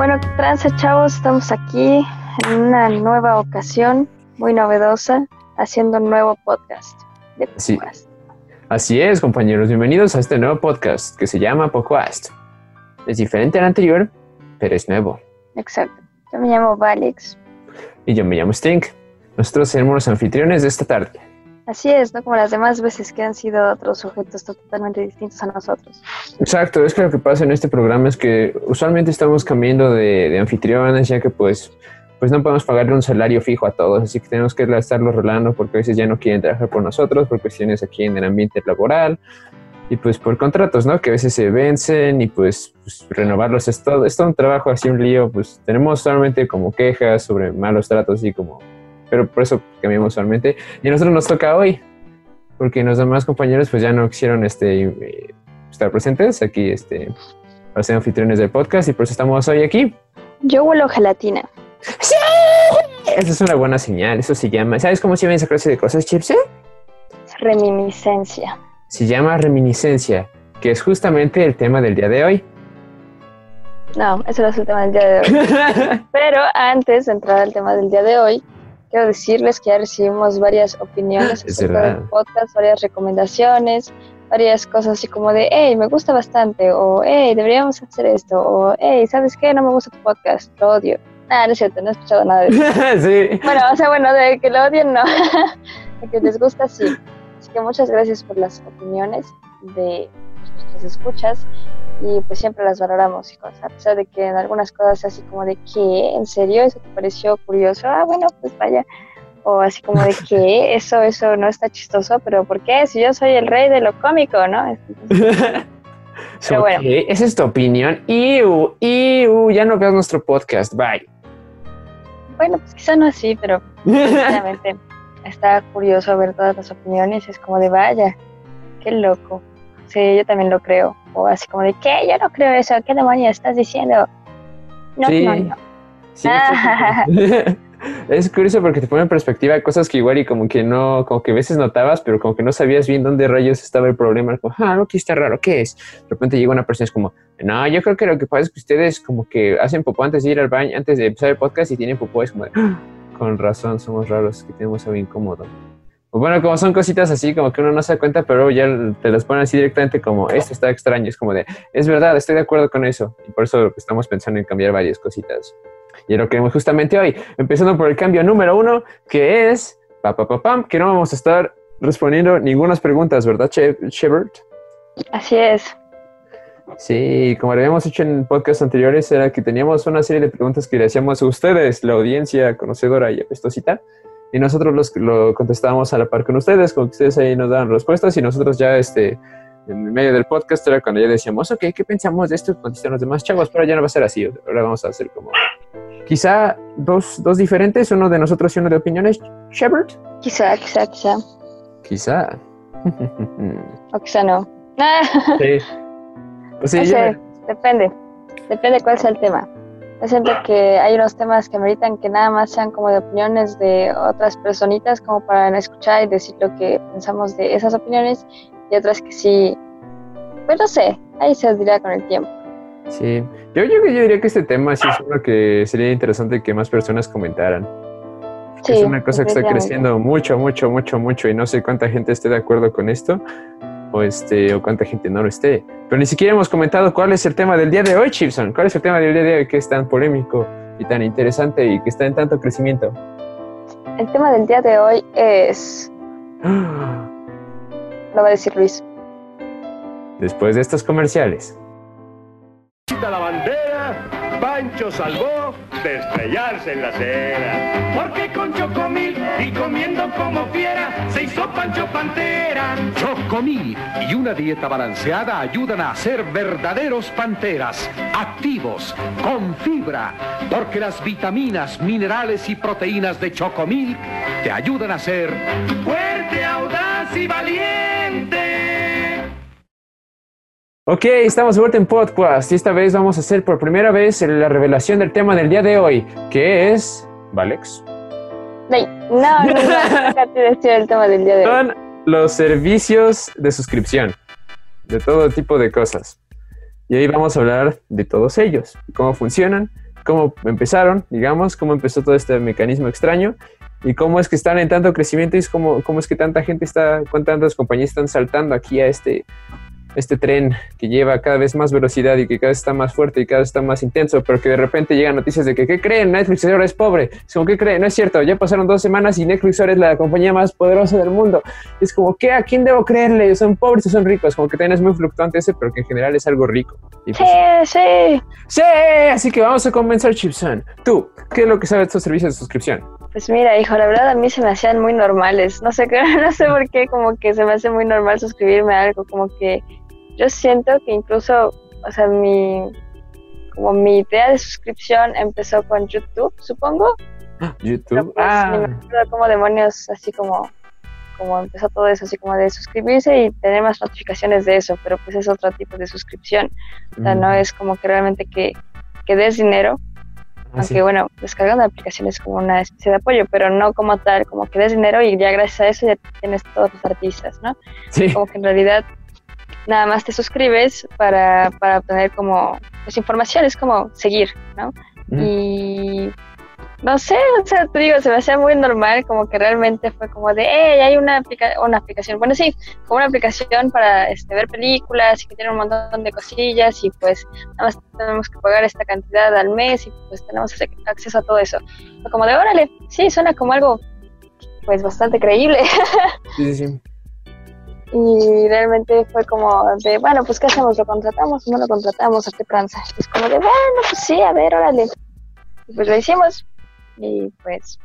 Bueno, transa chavos, estamos aquí en una nueva ocasión, muy novedosa, haciendo un nuevo podcast de Sí. podcast. Así es, compañeros, bienvenidos a este nuevo podcast que se llama Podcast. Es diferente al anterior, pero es nuevo. Exacto. Yo me llamo Valix. Y yo me llamo Stink. Nosotros seremos los anfitriones de esta tarde. Así es, ¿no? Como las demás veces que han sido otros sujetos totalmente distintos a nosotros. Exacto, es que lo que pasa en este programa es que usualmente estamos cambiando de, de anfitriones, ya que pues, pues no podemos pagarle un salario fijo a todos, así que tenemos que estarlo rolando porque a veces ya no quieren trabajar por nosotros por cuestiones aquí en el ambiente laboral y pues por contratos, ¿no? Que a veces se vencen y pues, pues, renovarlos es todo, es todo un trabajo así, un lío, pues tenemos solamente como quejas sobre malos tratos y como, pero por eso cambiamos solamente y a nosotros nos toca hoy porque los demás compañeros pues ya no quisieron este eh, estar presentes aquí este para ser anfitriones del podcast y por eso estamos hoy aquí. Yo huelo gelatina. Esa es una buena señal, eso se llama. ¿Sabes cómo se llama esa clase de cosas, Chips? eh? Reminiscencia. Se llama reminiscencia, que es justamente el tema del día de hoy. No, eso no es el tema del día de hoy. Pero antes de entrar al tema del día de hoy, quiero decirles que ya recibimos varias opiniones Es acerca del podcast, varias recomendaciones, varias cosas así como de, hey, me gusta bastante, o hey, deberíamos hacer esto, o hey, ¿sabes qué? No me gusta tu podcast, lo odio. Nada, no es cierto, no he escuchado nada de eso. sí. Bueno, o sea, bueno, de que lo odien, no. de que les gusta, sí. Así que muchas gracias por las opiniones de nuestras escuchas y pues siempre las valoramos, hijos. A pesar de que en algunas cosas así como de que, ¿en serio? ¿Eso te pareció curioso? Ah, bueno, pues vaya. O así como de que eso, eso no está chistoso, pero ¿por qué? Si yo soy el rey de lo cómico, ¿no? Entonces, Pero bueno. Esa es tu opinión. Iu, iu, ya no veas nuestro podcast. Bye. bueno, pues quizá no así, pero Sinceramente, está curioso ver todas las opiniones. Es como de vaya, qué loco. Sí, yo también lo creo. O así como de, ¿qué? Yo no creo eso. ¿Qué demonios estás diciendo? No, Sí. no, no. Sí, sí. es curioso porque te pone en perspectiva cosas que igual y como que no, como que a veces notabas, pero como que no sabías bien dónde rayos estaba el problema. Como, ah, no, aquí está raro, ¿qué es? De repente llega una persona y es como, no, yo creo que lo que pasa es que ustedes como que hacen popó antes de ir al baño, antes de empezar el podcast y tienen popó, es como, de, "Ah, con razón, somos raros, que tenemos algo incómodo. Pues bueno, como son cositas así, como que uno no se da cuenta, pero ya te las ponen así directamente como, esto está extraño, es como de, es verdad, estoy de acuerdo con eso. Y por eso estamos pensando en cambiar varias cositas. Y es lo que queremos justamente hoy, empezando por el cambio número uno, que es, pa, pa, pa, pam, que no vamos a estar respondiendo ninguna preguntas, ¿verdad, Shepard? Así es. Sí, como lo habíamos hecho en podcasts anteriores, era que teníamos una serie de preguntas que le hacíamos a ustedes, la audiencia conocedora y apestosita, y nosotros los, lo contestábamos a la par con ustedes, como que ustedes ahí nos daban respuestas, y nosotros ya, este, en medio del podcast era cuando ya decíamos, ok, ¿qué pensamos de esto? Contestan los demás chavos, pero ya no va a ser así, ahora vamos a hacer como, quizá dos, dos diferentes, uno de nosotros y uno de opiniones, Shepard. Quizá, quizá, quizá. Quizá. O quizá no. sí. Pues sí, no ya- sé, depende. Depende cuál sea el tema. Yo siento que hay unos temas que ameritan que nada más sean como de opiniones de otras personitas, como para escuchar y decir lo que pensamos de esas opiniones, y otras que sí, pues no sé, ahí se os dirá con el tiempo. Sí, yo, yo, yo diría que este tema sí es uno que sería interesante que más personas comentaran. Sí, es una cosa que está creciendo mucho, mucho, mucho, mucho y no sé cuánta gente esté de acuerdo con esto o, este, o cuánta gente no lo esté. Pero ni siquiera hemos comentado cuál es el tema del día de hoy, Chipson. ¿Cuál es el tema del día de hoy que es tan polémico y tan interesante y que está en tanto crecimiento? El tema del día de hoy es, lo va a decir Luis. Después de estos comerciales. la bandera, Pancho salvó de estrellarse en la acera. Porque con Chocomil y comiendo como fiera, se hizo Pancho Pantera. Chocomil y una dieta balanceada ayudan a ser verdaderos panteras, activos, con fibra, porque las vitaminas, minerales y proteínas de Chocomil te ayudan a ser Fuerte, audaz y valiente. Ok, estamos de vuelta en podcast y esta vez vamos a hacer por primera vez la revelación del tema del día de hoy, que es... ¿Valex? No, no, no, decía el tema del día de hoy. Son los servicios de suscripción, de todo tipo de cosas. Y ahí vamos a hablar de todos ellos, cómo funcionan cómo empezaron, digamos, cómo empezó todo este mecanismo extraño y cómo es que están en tanto crecimiento y cómo, cómo es que tanta gente está, cuántas compañías están saltando aquí a este, este tren que lleva cada vez más velocidad y que cada vez está más fuerte y cada vez está más intenso, pero que de repente llegan noticias de que, ¿qué creen? Netflix ahora es pobre. Es como, ¿qué creen? No es cierto, ya pasaron dos semanas y Netflix ahora es la compañía más poderosa del mundo. Es como, ¿qué? ¿A quién debo creerle? ¿Son pobres o son ricos? Como que también es muy fluctuante ese, pero que en general es algo rico. Y pues, Sí, sí. sí, así que vamos a comenzar, Chipson. Tú, ¿qué es lo que sabes de estos servicios de suscripción? Pues mira, hijo, la verdad a mí se me hacían muy normales. No sé, no sé por qué, como que se me hace muy normal suscribirme a algo, como que yo siento que incluso, o sea, mi como mi idea de suscripción empezó con YouTube, supongo. Pero YouTube. pues ni me Ah, acuerdo cómo demonios, así como, como empezó todo eso, así como de suscribirse y tener más notificaciones de eso, pero pues es otro tipo de suscripción. O sea, no es como que realmente que, que des dinero, ah, aunque sí. bueno, descargando aplicaciones es como una especie de apoyo, pero no como tal, como que des dinero y ya gracias a eso ya tienes todos los artistas, ¿no? Sí. Como que en realidad nada más te suscribes para, para obtener como pues, información, es como seguir, ¿no? Mm. Y no sé, o sea, te digo, se me hacía muy normal, como que realmente fue como de, hey, hay una, aplica una aplicación, bueno, sí, como una aplicación para este, ver películas y que tiene un montón de cosillas y pues nada más tenemos que pagar esta cantidad al mes y pues tenemos ac- acceso a todo eso. Fue como de, órale, sí, suena como algo pues bastante creíble. Sí, sí, sí. Y realmente fue como de, bueno, pues ¿qué hacemos? ¿Lo contratamos o no lo contratamos? ¿A qué tranza? Es como de, bueno, pues sí, a ver, órale. Y pues lo hicimos. Y pues,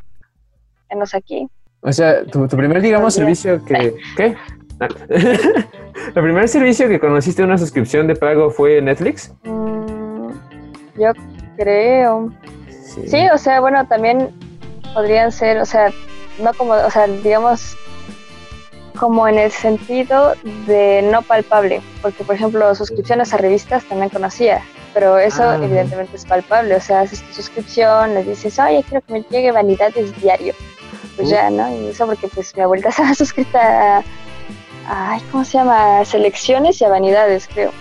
venos aquí. O sea, tu, tu primer, digamos, servicio que... ¿Qué? ¿El primer servicio que conociste una suscripción de pago fue Netflix? Mm, yo creo. Sí, o sea, bueno, también podrían ser, o sea, no como, o sea, digamos, como en el sentido de no palpable, porque por ejemplo, suscripciones a revistas también conocía, pero eso Ah. evidentemente es palpable, o sea, haces tu suscripción, les dices, oye, quiero que me llegue Vanidades diario, pues Uh. ya, ¿no? Y eso porque pues mi abuelita estaba suscrita a, ay, ¿cómo se llama? A Selecciones y a Vanidades, creo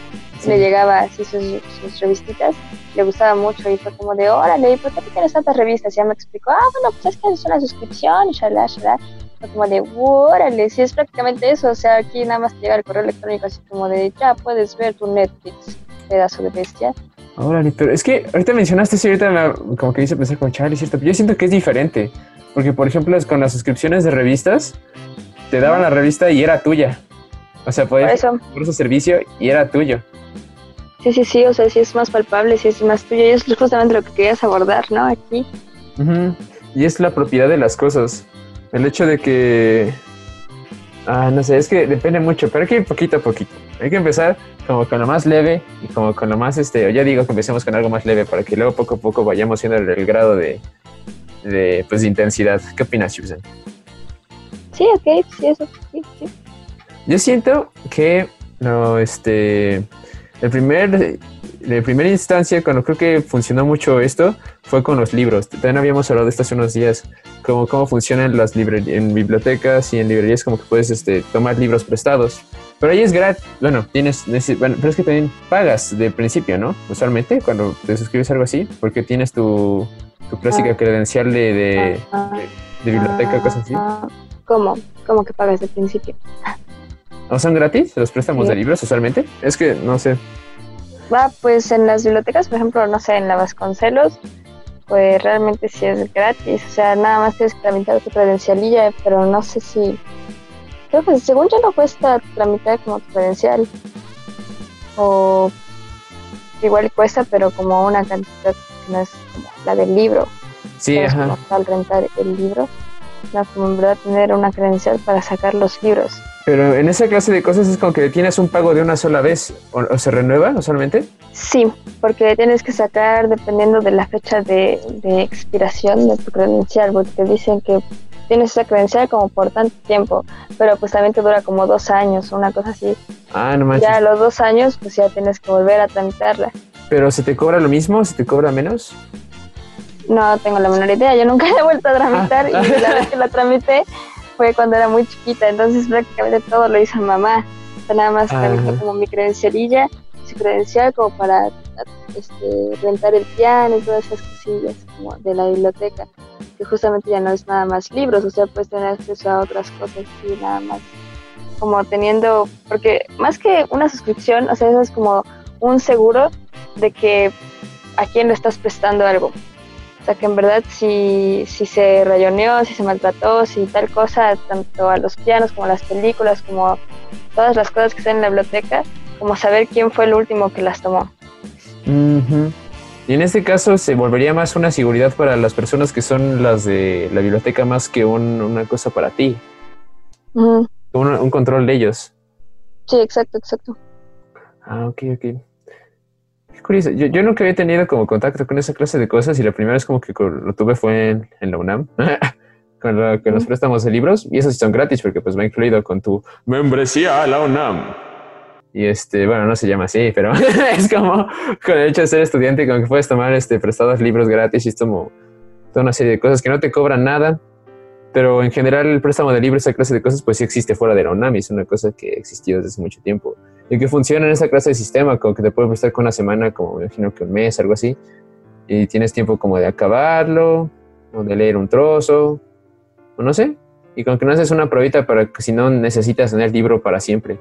Sí. le llegaba así sus, sus revistitas, le gustaba mucho y fue como de, órale, ¿y por qué te tienes tantas revistas? Y ya me explicó, ah, bueno, pues es que es una suscripción, y shalá, shalá. Fue como de, órale, sí, es prácticamente eso, o sea, aquí nada más te llega el correo electrónico así como de, ya puedes ver tu Netflix, pedazo de bestia. Órale, pero es que ahorita mencionaste eso y ahorita me- como que hice pensar como Charlie, cierto, pero yo siento que es diferente, porque por ejemplo es con las suscripciones de revistas, te daban la revista y era tuya. O sea, Por podías eso, por ese servicio y era tuyo. sí, sí, sí, o sea, sí es más palpable, sí es más tuyo, y es justamente lo que querías abordar, ¿no? Aquí. Y es la propiedad de las cosas. El hecho de que... Ah, no sé, es que depende mucho, pero hay que ir poquito a poquito. Hay que empezar como con lo más leve y como con lo más, este, ya digo que empecemos con algo más leve para que luego poco a poco vayamos viendo el, el grado de, de, pues, de intensidad. ¿Qué opinas, Susan? Sí, ok, sí, eso, sí, sí. Yo siento que no, este, el primer, de primera instancia, cuando creo que funcionó mucho esto, fue con los libros. También habíamos hablado de esto hace unos días, como cómo funcionan las librerías, en bibliotecas y en librerías, como que puedes este, tomar libros prestados. Pero ahí es gratis, bueno, tienes, bueno, pero es que también pagas de principio, ¿no? Usualmente, cuando te suscribes a algo así, porque tienes tu, tu clásica Ah. credencial de, de, Ah, de biblioteca, cosas así. ah, ¿Cómo? ¿Cómo que pagas de principio? ¿O son gratis los préstamos Sí. de libros usualmente? Es que, no sé. Va, pues en las bibliotecas, por ejemplo, no sé, en la Vasconcelos, pues realmente sí es gratis. O sea, nada más tienes que tramitar tu credencialilla, pero no sé si. Creo que según yo no cuesta tramitar como tu credencial. O igual cuesta, pero como una cantidad que no es como la del libro. Sí, ajá. Como tal rentar el libro. Tener una credencial para sacar los libros. Pero en esa clase de cosas es como que tienes un pago de una sola vez o, o se renueva usualmente. Sí, porque tienes que sacar dependiendo de la fecha de, de expiración de tu credencial, porque te dicen que tienes esa credencial como por tanto tiempo, pero pues también te dura como dos años, una cosa así. Ah, no manches. Ya a los dos años, pues ya tienes que volver a tramitarla. Pero se te cobra lo mismo, se te cobra menos. No tengo la menor idea, yo nunca la he vuelto a tramitar Ah. y la vez que la tramité fue cuando era muy chiquita, entonces prácticamente todo lo hizo mamá. O sea, nada más tramitó Ajá. como mi credencialilla, su credencial como para este, rentar el piano y todas esas cosillas como de la biblioteca, que justamente ya no es nada más libros, o sea, puedes tener acceso a otras cosas y nada más como teniendo, porque más que una suscripción, o sea, eso es como un seguro de que a quién le estás prestando algo. O sea, que en verdad si, si se rayoneó, si se maltrató, si tal cosa, tanto a los pianos como a las películas, como todas las cosas que están en la biblioteca, como saber quién fue el último que las tomó. Y en este caso se volvería más una seguridad para las personas que son las de la biblioteca más que una cosa para ti. un, control de ellos. Sí, exacto, exacto. Ah, ok, ok curioso. Yo, nunca había tenido como contacto con esa clase de cosas y la primera vez como que lo tuve fue en, la UNAM, con lo que nos prestamos de libros y esos son gratis porque pues va incluido con tu membresía a la UNAM. Y este, bueno, no se llama así, pero es como con el hecho de ser estudiante, como que puedes tomar este, prestados libros gratis y es como toda una serie de cosas que no te cobran nada, pero en general el préstamo de libros, esa clase de cosas, pues sí existe fuera de la UNAM y es una cosa que existió desde hace mucho tiempo y que funciona en esa clase de sistema, como que te puede prestar con una semana, como me imagino que un mes, algo así, y tienes tiempo como de acabarlo, o de leer un trozo, o no sé, y con que no haces una probita para que si no necesitas tener libro para siempre.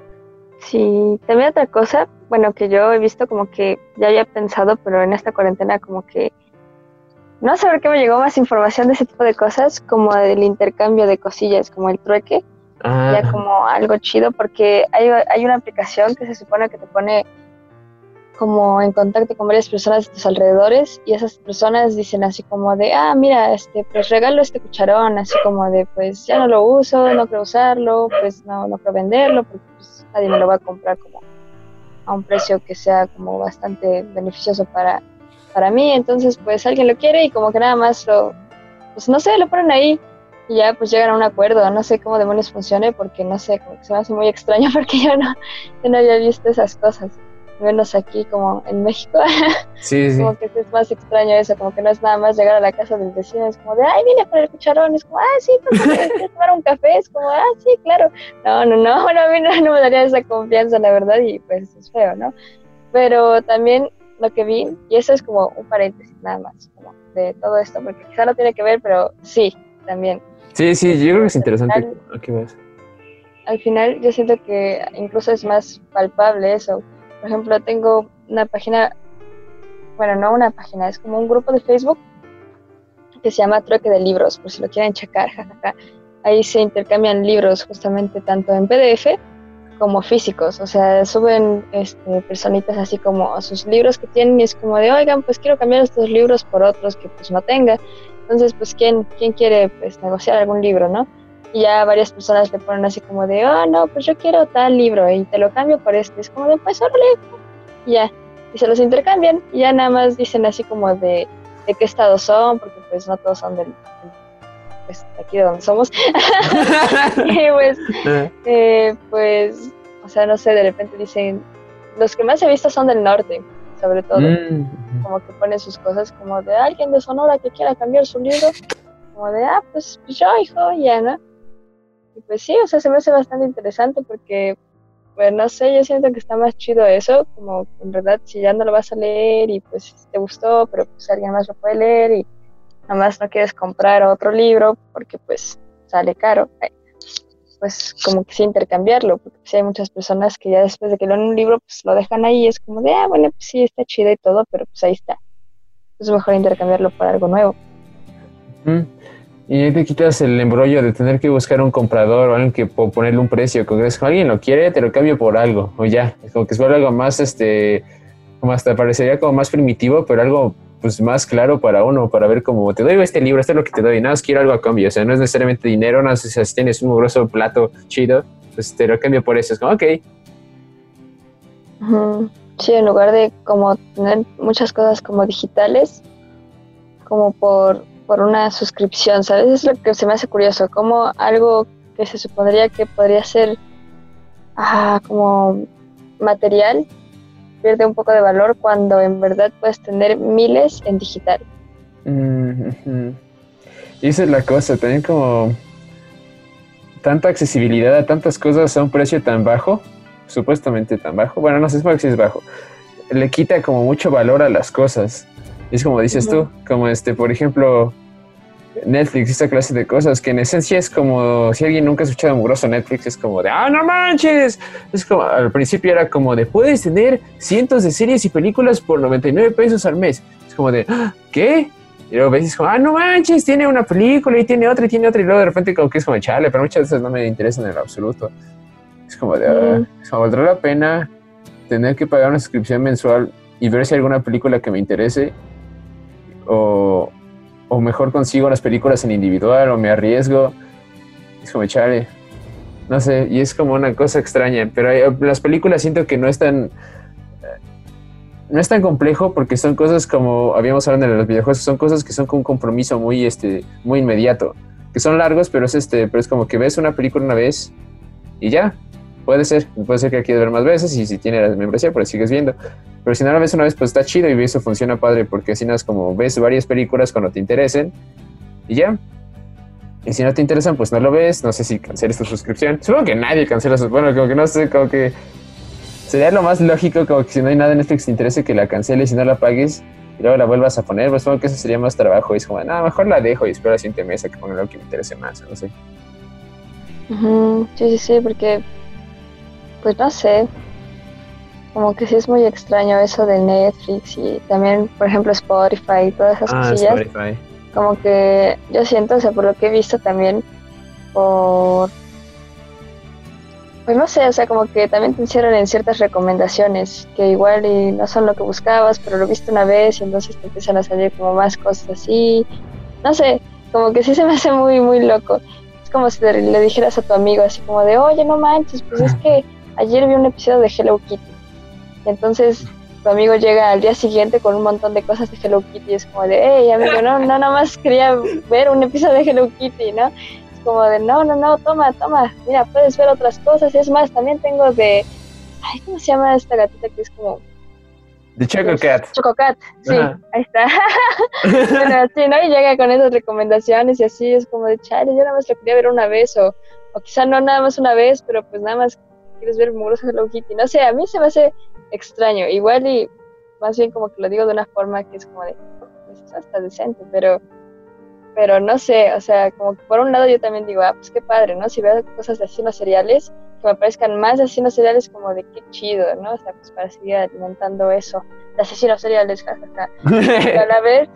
Sí, también otra cosa, bueno, que yo he visto como que ya había pensado, pero en esta cuarentena como que no por qué me llegó más información de ese tipo de cosas, como del intercambio de cosillas, como el trueque, ya ah. como algo chido porque hay, hay una aplicación que se supone que te pone como en contacto con varias personas de tus alrededores y esas personas dicen así como de, ah, mira, este, pues regalo este cucharón, así como de, pues ya no lo uso, no quiero usarlo, pues no, no quiero venderlo, porque pues, nadie me lo va a comprar como a un precio que sea como bastante beneficioso para, para mí, entonces pues alguien lo quiere y como que nada más lo, pues no sé, lo ponen ahí y ya pues llegan a un acuerdo. No sé cómo demonios funcione porque no sé, se me hace muy extraño porque yo no, yo no había visto esas cosas. Menos aquí como en México. Sí, sí. Como que es más extraño eso, como que no es nada más llegar a la casa del vecino, es como de, ay, vine por el cucharón, es como, ah, sí, ¿quieres tomar un café? Es como, ah, sí, claro. No, no, no, bueno, a mí no, me daría esa confianza, la verdad, y pues es feo, ¿no? Pero también lo que vi, y eso es como un paréntesis nada más, como de todo esto, porque quizá no tiene que ver, pero sí, también Sí, sí, yo creo que es interesante. Al final yo siento que incluso es más palpable eso. Por ejemplo, tengo una página, bueno, no una página, es como un grupo de Facebook que se llama Trueque de Libros, por si lo quieren checar, jajaja. Ahí se intercambian libros justamente tanto en PDF como físicos, o sea, suben este, personitas así como sus libros que tienen y es como de, oigan, pues quiero cambiar estos libros por otros que pues no tenga. Entonces, pues, ¿quién, quién quiere pues, negociar algún libro, no? Y ya varias personas le ponen así como de, oh, no, pues yo quiero tal libro y te lo cambio por este. Es como de, pues, órale. Y ya. Y se los intercambian y ya nada más dicen así como de, de qué estado son, porque pues no todos son del, pues, aquí de donde somos. y pues, eh, pues, o sea, no sé, de repente dicen, los que más he visto son del norte sobre todo. Mm, como que pone sus cosas como de alguien de Sonora que quiera cambiar su libro, como de, ah, pues, pues yo, hijo, ya, ¿no? Y pues sí, o sea, se me hace bastante interesante porque, pues no sé, yo siento que está más chido eso, como en verdad si ya no lo vas a leer y pues te gustó, pero pues alguien más lo puede leer y nada más no quieres comprar otro libro porque pues sale caro pues como que sí intercambiarlo, porque sí hay muchas personas que ya después de que leen un libro, pues lo dejan ahí es como de, ah, bueno, pues sí, está chido y todo, pero pues ahí está. Es mejor intercambiarlo por algo nuevo. Y ahí te quitas el embrollo de tener que buscar un comprador o alguien que ponerle un precio. Como que alguien lo quiere, te lo cambio por algo. O ya, como que es algo más, este, como hasta parecería como más primitivo, pero algo pues más claro para uno, para ver cómo te doy este libro, esto es lo que te doy, nada más quiero algo a cambio, o sea, no es necesariamente dinero, no sé si tienes un grosso plato chido, pues te lo cambio por eso, es como, ok. Sí, en lugar de como tener muchas cosas como digitales, como por, por una suscripción, ¿sabes? Es lo que se me hace curioso, como algo que se supondría que podría ser ah, como material, pierde un poco de valor cuando en verdad puedes tener miles en digital. Y esa es la cosa, también como tanta accesibilidad a tantas cosas a un precio tan bajo, supuestamente tan bajo, bueno, no sé si es bajo, le quita como mucho valor a las cosas. Es como dices tú, como este, por ejemplo, Netflix, esta clase de cosas que en esencia es como si alguien nunca ha escuchado mugroso Netflix, es como de, ah, no manches. Es como al principio era como de, puedes tener cientos de series y películas por 99 pesos al mes. Es como de, "Ah, ¿qué? Y luego ves como, ah, no manches, tiene una película y tiene otra y tiene otra. Y luego de repente como que es como, chale, pero muchas veces no me interesan en absoluto. Es como de, ah, Mm. es como, ¿valdrá la pena tener que pagar una suscripción mensual y ver si hay alguna película que me interese? O, o mejor consigo las películas en individual o me arriesgo. Es como, chale. No sé, y es como una cosa extraña, pero hay- las películas siento que no es tan no es tan complejo porque son cosas como habíamos hablado en los videojuegos, son cosas que son con un compromiso muy este muy inmediato, que son largos, pero es este, pero es como que ves una película una vez y ya. Puede ser, puede ser que quieras ver más veces y si tiene la membresía, pues sigues viendo. Pero si no la ves una vez, pues está chido y eso funciona padre porque así no es como ves varias películas cuando te interesen y ya. Y si no te interesan, pues no lo ves. No sé si canceles tu suscripción. Supongo que nadie cancela su. Bueno, como que no sé, como que sería lo más lógico, como que si no hay nada en Netflix que te interese, que la canceles y no la pagues y luego la vuelvas a poner. Pues supongo que eso sería más trabajo. Y es como, no, mejor la dejo y espero la siguiente mesa que ponga algo que me interese más. No sé. Sí, sí, sí, porque, pues no sé, como que sí es muy extraño eso de Netflix y también, por ejemplo, Spotify y todas esas Ah, cosillas. Spotify. Como que yo siento, o sea, por lo que he visto también, por... Pues no sé, o sea, como que también te encierran en ciertas recomendaciones que igual y no son lo que buscabas, pero lo viste una vez y entonces te empiezan a salir como más cosas así. No sé, como que sí se me hace muy, muy loco. Es como si le le dijeras a tu amigo así como de, oye, no manches, pues es que ayer vi un episodio de Hello Kitty. Entonces tu amigo llega al día siguiente con un montón de cosas de Hello Kitty y es como de, hey, amigo, no, no, nada más quería ver un episodio de Hello Kitty, ¿no? Es como de, no, no, no, toma, toma, mira, puedes ver otras cosas. Y es más, también tengo de, ay, ¿cómo se llama esta gatita que es como The Choco Cat. Chococat? Sí, Ajá. ahí está. bueno, así, ¿no? Y llega con esas recomendaciones y así es como de, chale, yo nada más lo quería ver una vez o, o quizá no nada más una vez, pero pues nada más quieres ver mugroso Hello Kitty. No sé, a mí se me hace extraño. Igual y más bien como que lo digo de una forma que es como de, pues eso está decente, pero pero no sé, o sea, como que por un lado yo también digo, ah, pues qué padre, ¿no? Si veo cosas de asesinos seriales, que me aparezcan más asesinos seriales como de qué chido, ¿no? O sea, pues para seguir alimentando eso, de asesinos seriales, jajaja. Pero a la vez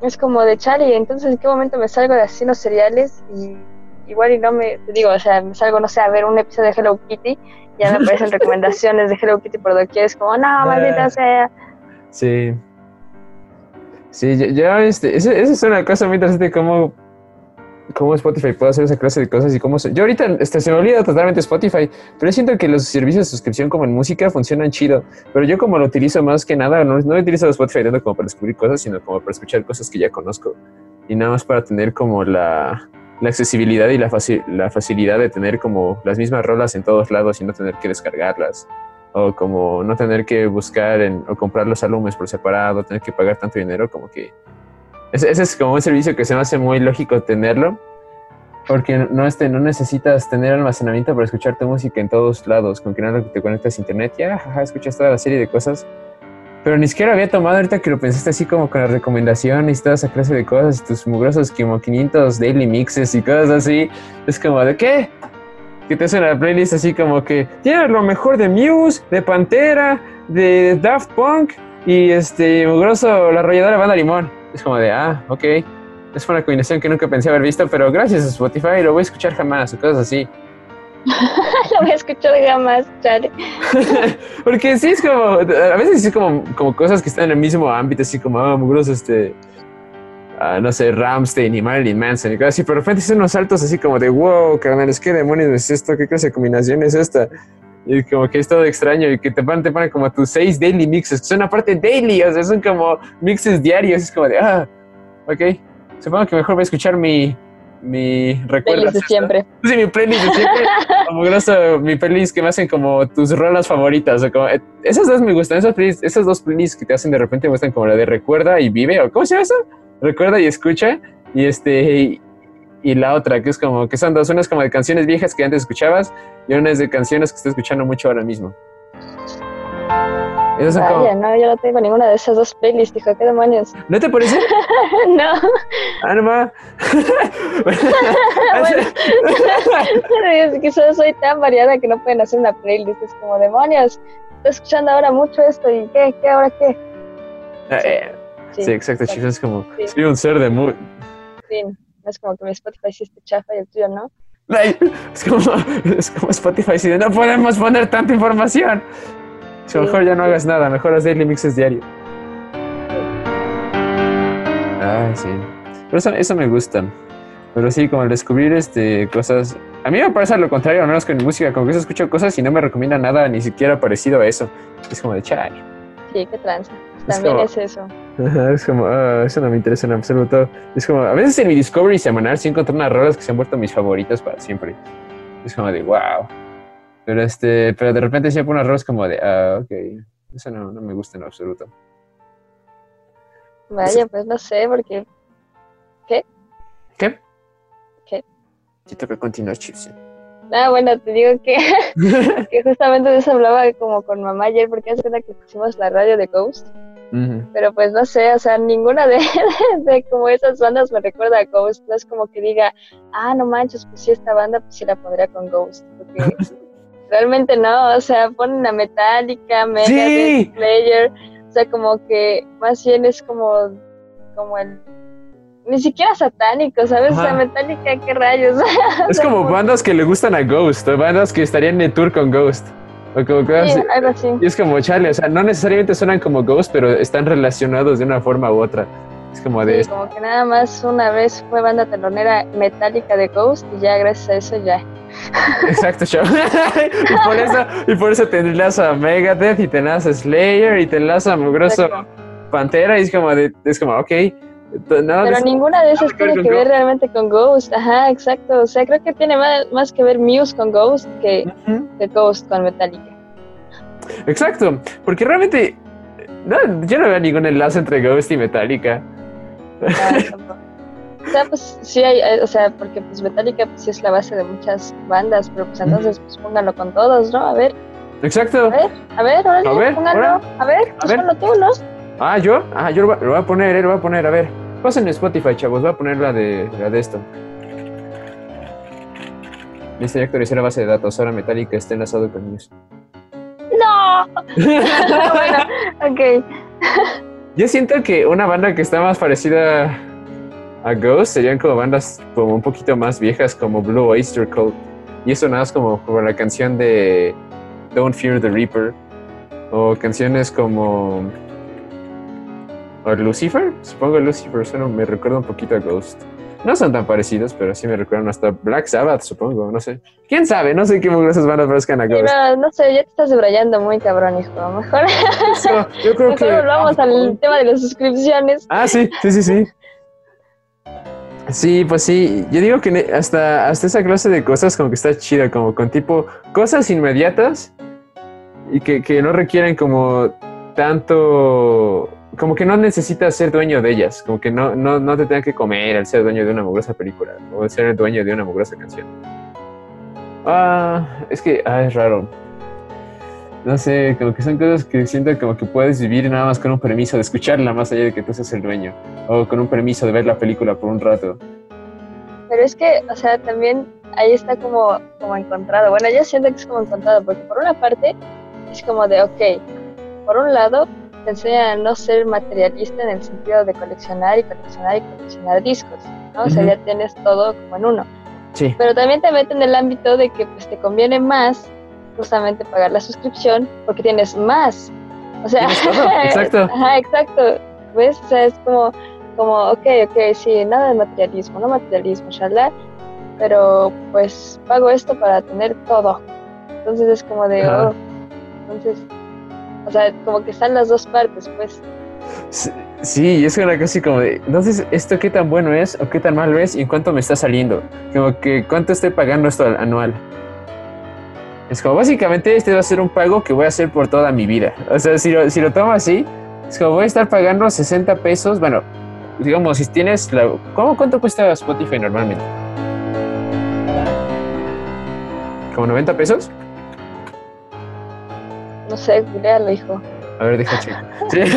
es como de chale, entonces en qué momento me salgo de asesinos seriales y igual y no me, digo, o sea, me salgo, no sé, a ver un episodio de Hello Kitty, ya me aparecen recomendaciones de Hello Kitty por doquier, es como, no, maldita sea. Sí. Sí, yo, este, esa esa es una cosa muy interesante cómo, cómo Spotify puede hacer esa clase de cosas y cómo se, yo ahorita este, se me olvida totalmente Spotify, pero yo siento que los servicios de suscripción como en música funcionan chido, pero yo como lo utilizo más que nada, no, no utilizo Spotify tanto como para descubrir cosas, sino como para escuchar cosas que ya conozco y nada más para tener como la, la accesibilidad y la, faci- la facilidad de tener como las mismas rolas en todos lados y no tener que descargarlas o como no tener que buscar en- o comprar los álbumes por separado, tener que pagar tanto dinero, como que ese, es como un servicio que se me hace muy lógico tenerlo, porque no, este, no necesitas tener almacenamiento para escuchar tu música en todos lados, con que que te conectas a internet, ya, escuchas toda la serie de cosas. Pero ni siquiera había tomado ahorita que lo pensaste así como con las recomendaciones y toda esa clase de cosas, tus mugrosos como 500 daily mixes y cosas así. Es como de qué? que te hace una playlist así como que tiene lo mejor de Muse, de Pantera, de Daft Punk y este mugroso la arrolladora banda Limón. Es como de, ah, ok. Es una combinación que nunca pensé haber visto, pero gracias a Spotify lo voy a escuchar jamás o cosas así. Lo voy a escuchar jamás, chale. Porque sí es como, a veces es como, como cosas que están en el mismo ámbito, así como, ah, mugroso este, ah, no sé, Ramstein y Marilyn Manson y cosas así, pero de repente son unos saltos así como de, wow, carnales, ¿qué demonios es esto? ¿Qué clase de combinación es esta? Y como que es todo extraño y que te ponen, te ponen como tus seis daily mixes, que son aparte daily, o sea, son como mixes diarios, es como de, ah, ok, supongo que mejor voy a escuchar mi, mi recuerdo. Playlist de siempre. Sí, mi playlist de siempre, como grosso, mi playlist que me hacen como tus rolas favoritas, o como, eh, esas dos me gustan, esas, playlists, esas dos playlists que te hacen de repente me gustan como la de Recuerda y Vive, o ¿cómo se llama eso? Recuerda y Escucha, y este, y, y la otra, que es como, que son dos, una es como de canciones viejas que antes escuchabas, y una es de canciones que estoy escuchando mucho ahora mismo. Esos son como- Vaya, no, yo no tengo ninguna de esas dos playlists, hijo, ¿qué demonios? ¿No te parece? no, Ah, no es que solo soy tan variada que no pueden hacer una playlist, es como demonios. Estoy escuchando ahora mucho esto y ¿qué? ¿Qué ahora qué? Ah, eh, Sí, Sí, exacto, chicos. Es como, Sí. soy un ser de muy. fin. No es como que mi Spotify sí esté chafa y el tuyo no. Es como, es como Spotify. Si no podemos poner tanta información. Es Sí. mejor ya no hagas nada. Mejor haz daily mixes diario. Ay, sí. Pero eso, eso me gusta. Pero sí, como el descubrir este, cosas. A mí me parece lo contrario, al menos con música. Como que yo escucho cosas y no me recomienda nada ni siquiera parecido a eso. Es como de chai. Sí, qué tranza. Es También como- es eso. Ajá, es como, ah, eso no me interesa en absoluto. Es como, a veces en mi Discovery semanal sí encontré unas rolas que se han vuelto mis favoritas para siempre. Es como de, wow. Pero este, pero de repente siempre unas rolas como de, ah, ok, eso no, no me gusta en absoluto. Vaya, pues no sé, porque ¿Qué? ¿Qué? Sí, toca continuar, chis. Ah, bueno, te digo que, que justamente de eso hablaba como con mamá ayer, porque hace cuenta que pusimos la radio de Ghost, pero pues no sé, o sea, ninguna de, de como esas bandas me recuerda a Ghost, no es como que diga, ah, no manches, pues sí, esta banda pues sí la pondría con Ghost, porque realmente no, o sea, ponen a Metallica, Megadeth, Sí. Slayer, o sea, como que más bien es como, como el... Ni siquiera satánico, ¿sabes? O sea, Ajá. Metallica, qué rayos. Es como bandas que le gustan a Ghost, o bandas que estarían en el tour con Ghost. O como cosas Sí, algo así. Y es como, chale, o sea, no necesariamente suenan como Ghost, pero están relacionados de una forma u otra. Es como de, Sí, como que nada más una vez fue banda telonera metálica de Ghost y ya gracias a eso ya. Exacto, show. y, por eso, y por eso te enlaza a Megadeth y te enlaza a Slayer y te enlaza a Mugroso. Pantera y es como, de, es como ok. Pero ninguna de esas tiene que ver realmente con Ghost. Ajá, exacto. O sea, creo que tiene más, más que ver Muse con Ghost que, Ghost con Metallica. Exacto, porque realmente no, yo no veo ningún enlace entre Ghost y Metallica. Ah, sea, pues sí hay, eh, o sea, porque pues Metallica pues sí es la base de muchas bandas, pero pues entonces pues pónganlo con todos, ¿no? A ver, Exacto. a ver, a ver, órale, A ver, pónganlo. ahora. A ver, pues ver. ponlo tú, ¿no? Ah, yo, ah, yo lo voy, a poner, eh, lo voy a poner, a ver. Pasen en Spotify, chavos, voy a poner la de, la de esto. Listo, ya actualicé la base de datos. Ahora Metallica está enlazado con Muse. ¡No! bueno, ok. Yo siento que una banda que está más parecida a Ghost serían como bandas como un poquito más viejas como Blue Oyster Cult. Y eso nada más como, como la canción de Don't Fear the Reaper. O canciones como... O Lucifer, supongo Lucifer, suena- me recuerda un poquito a Ghost. No son tan parecidos, pero sí me recuerdan hasta Black Sabbath, supongo, no sé. ¿Quién sabe? No sé qué esas bandas parezcan a Ghost. no, no sé, ya te estás debrayando muy cabrón, hijo. Mejor, So, yo creo que... mejor volvamos al tema de las suscripciones. Ah, sí, sí, sí, sí. Sí, pues sí. Yo digo que hasta, hasta esa clase de cosas como que está chida, como con tipo cosas inmediatas y que, que no requieren como tanto, como que no necesitas ser dueño de ellas, como que no, no, no te tengan que comer al ser dueño de una mugrosa película o ser dueño de una mugrosa canción. Ah, es que, ah, es raro. No sé, como que son cosas que siento como que puedes vivir nada más con un permiso de escucharla más allá de que tú seas el dueño. O con un permiso de ver la película por un rato. Pero es que, o sea, también ahí está como, como encontrado. Bueno, yo siento que es como encontrado, porque por una parte es como de, ok, por un lado te enseña a no ser materialista en el sentido de coleccionar y coleccionar y coleccionar discos, ¿no? O sea, ya tienes todo como en uno. Sí. Pero también te mete en el ámbito de que pues te conviene más justamente pagar la suscripción porque tienes más. O sea, exacto. Ajá, exacto. ¿Ves? O sea, es como, como, ok, ok, sí, nada de materialismo, no materialismo, shalá, pero pues pago esto para tener todo. Entonces es como de, Ajá. oh, entonces, o sea, como que están las dos partes, pues. Sí, Sí, es una cosa así como de, entonces, ¿esto qué tan bueno es o qué tan malo es y en cuánto me está saliendo? Como que, ¿cuánto estoy pagando esto al- anual? Es como, básicamente, este va a ser un pago que voy a hacer por toda mi vida. O sea, si lo, si lo tomo así, es como voy a estar pagando 60 pesos, bueno, digamos, si tienes la... ¿cómo, ¿Cuánto cuesta Spotify normalmente? ¿Como 90 pesos? No sé, googlealo, hijo. A ver, deja checo. Sí.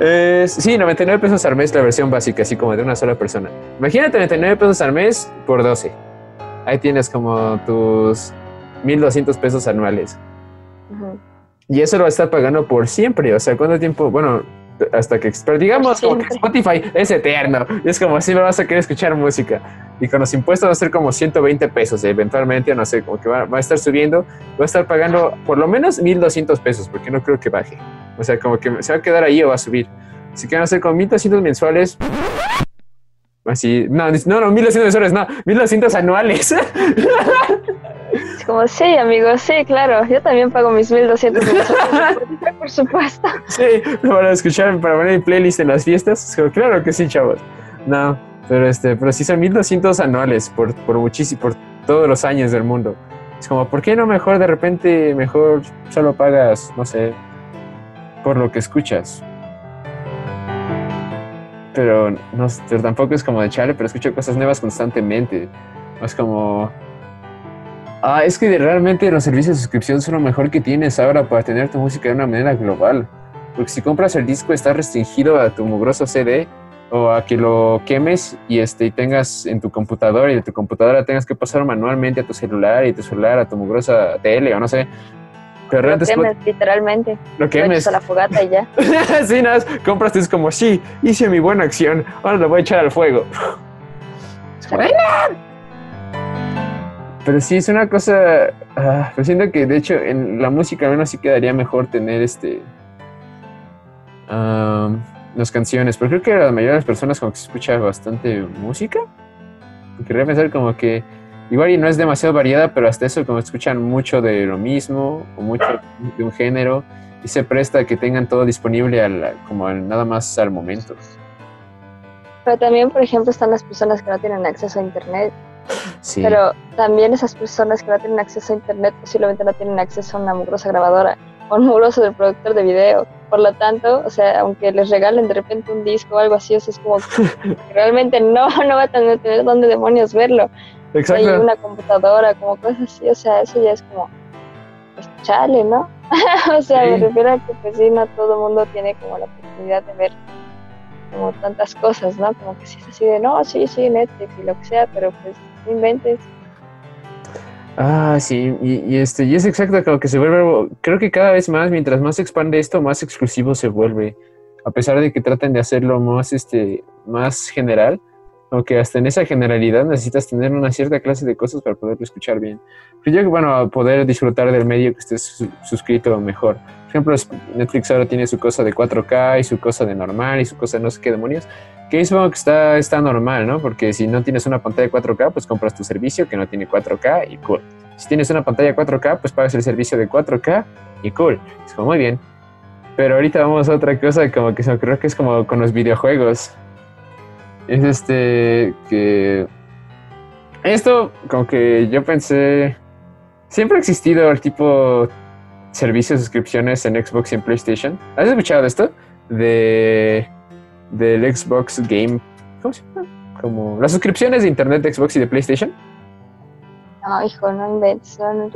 Es- sí, 99 pesos al mes la versión básica, así como de una sola persona. Imagínate 99 pesos al mes por 12. Ahí tienes como tus 1200 pesos anuales. Y eso lo vas a estar pagando por siempre. O sea, ¿cuánto tiempo? Bueno, hasta que. Pero digamos como que siempre. Spotify es eterno. Y es como lo vas a querer escuchar música. Y con los impuestos va a ser como 120 pesos. Eventualmente, no sé, como que va, va a estar subiendo. Va a estar pagando por lo menos 1200 pesos, porque no creo que baje. O sea, como que se va a quedar ahí o va a subir. Así que van a ser como 1200 mensuales. Así, no, no, no, 1200 mensuales, no, 1200 anuales. Es como, sí, amigos, sí, claro. Yo también pago mis 1200 mensuales, por supuesto. Sí, para escuchar, para poner mi playlist en las fiestas. Claro que sí, chavos. No, pero este, pero sí son 1200 anuales por, por muchísimo, por todos los años del mundo. Es como, ¿por qué no mejor de repente, mejor solo pagas, no sé, por lo que escuchas? Pero, no, pero tampoco es como de chale, pero escucho cosas nuevas constantemente. Es como, Ah, es que realmente los servicios de suscripción son lo mejor que tienes ahora para tener tu música de una manera global. Porque si compras el disco está restringido a tu mugroso CD o a que lo quemes y este tengas en tu computadora y de tu computadora tengas que pasar manualmente a tu celular y tu celular a tu mugrosa tele o no sé. Pero Lo quemes, literalmente. lo Lo quemes. echas a la fogata y ya. sí, nada, compras es como, sí, hice mi buena acción, ahora lo voy a echar al fuego. Pero sí, es una cosa, ah, pero siento que de hecho en la música al menos sí quedaría mejor tener este, am, las canciones, pero creo que la mayoría de las personas como que se escucha bastante música. Quería pensar como que igual y no es demasiado variada, pero hasta eso como escuchan mucho de lo mismo o mucho de un género y se presta a que tengan todo disponible al, como al- nada más al momento. Pero también, por ejemplo, están las personas que no tienen acceso a Internet. Sí. Pero también esas personas que no tienen acceso a Internet posiblemente no tienen acceso a una mugrosa grabadora o un mugroso reproductor de video. Por lo tanto, o sea, aunque les regalen de repente un disco o algo así, o sea, es como que realmente no, no va a tener, tener dónde demonios verlo. Hay Exacto. una computadora, como cosas así, o sea, eso ya es como, pues chale, ¿no? o sea, me refiero a que pues sí, no todo el mundo tiene como la oportunidad de ver como tantas cosas, ¿no? Como que sí es así de, no, sí, sí, Netflix y lo que sea, pero pues no inventes. Ah, sí, y, y este, y es exacto como que se vuelve, creo que cada vez más, mientras más se expande esto, más exclusivo se vuelve, a pesar de que traten de hacerlo más, este, más general, aunque hasta en esa generalidad necesitas tener una cierta clase de cosas para poderlo escuchar bien. Pero yo, bueno, poder disfrutar del medio que estés su- suscrito mejor. Por ejemplo, Netflix ahora tiene su cosa de 4K y su cosa de normal y su cosa no sé qué demonios, que supongo que está, está normal, ¿no? Porque si no tienes una pantalla 4K, pues compras tu servicio que no tiene 4K y cool. Si tienes una pantalla 4K, pues pagas el servicio de 4K y cool. Es como muy bien. Pero ahorita vamos a otra cosa como que se me ocurrió que es como con los videojuegos. Es este que... Esto como que yo pensé... Siempre ha existido el tipo servicios de suscripciones en Xbox y en PlayStation. ¿Has escuchado de esto? De... Del Xbox Game... ¿Cómo se llama? Como las suscripciones de internet de Xbox y de PlayStation. No, hijo, no inventes, no-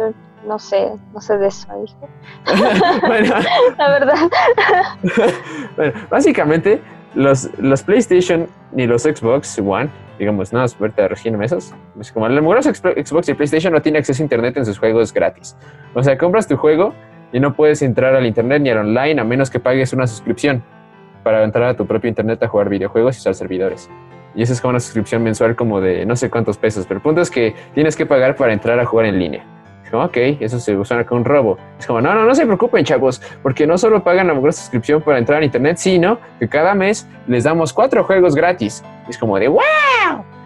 no sé, no sé de eso, hijo. bueno, La verdad, bueno, básicamente los, los PlayStation y los Xbox One, digamos, no, ahorita regírenme esos. Es como el mugroso Xbox y PlayStation no tiene acceso a internet en sus juegos gratis. O sea, compras tu juego y no puedes entrar al internet ni al online a menos que pagues una suscripción para entrar a tu propio internet a jugar videojuegos y usar servidores. Y eso es como una suscripción mensual como de no sé cuántos pesos, pero el punto es que tienes que pagar para entrar a jugar en línea. Ok, eso se suena como un robo. Es como, no, no, no se preocupen, chavos, porque no solo pagan la mugrosa suscripción para entrar a internet, sino que cada mes les damos cuatro juegos gratis. Es como de, wow.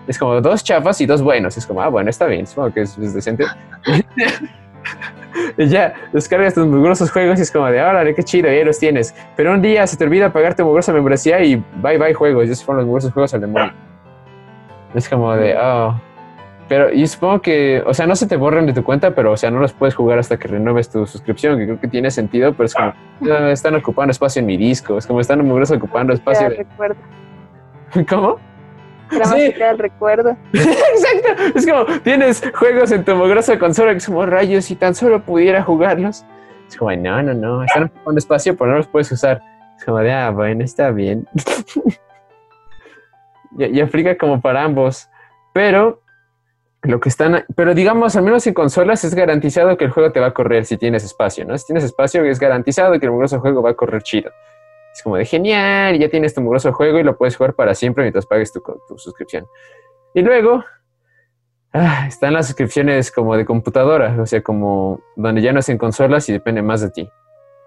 Es como dos chafas y dos buenos. Es como, ah, bueno, está bien, supongo que es, decente. y ya, descargas tus mugrosos juegos y es como de, órale, qué chido, ya los tienes. Pero un día se te olvida pagar tu mugrosa membresía y bye bye juegos. Y esos fueron los mugrosos juegos al demonio. Es como de, oh. Pero, y supongo que, o sea, no se te borran de tu cuenta, pero, o sea, no los puedes jugar hasta que renueves tu suscripción, que creo que tiene sentido, pero es como, "Ah, están ocupando espacio en mi disco, es como están mugrosos ocupando espacio. recuerdo. ¿Cómo? Nada más Sí. el recuerdo. Exacto. Es como tienes juegos en tu mugrosa consola que somos rayos y tan solo pudiera jugarlos. Es como, no, no, no, están ocupando espacio, pero no los puedes usar. Es como de, ah, bueno, está bien. y, y aplica como para ambos. Pero lo que están, pero digamos, al menos en consolas es garantizado que el juego te va a correr si tienes espacio, ¿no? Si tienes espacio es garantizado que el mugroso juego va a correr chido. Es como de genial, ya tienes tu mugroso juego y lo puedes jugar para siempre mientras pagues tu, tu suscripción. Y luego ah, están las suscripciones como de computadora, o sea, como donde ya no es en consolas y depende más de ti.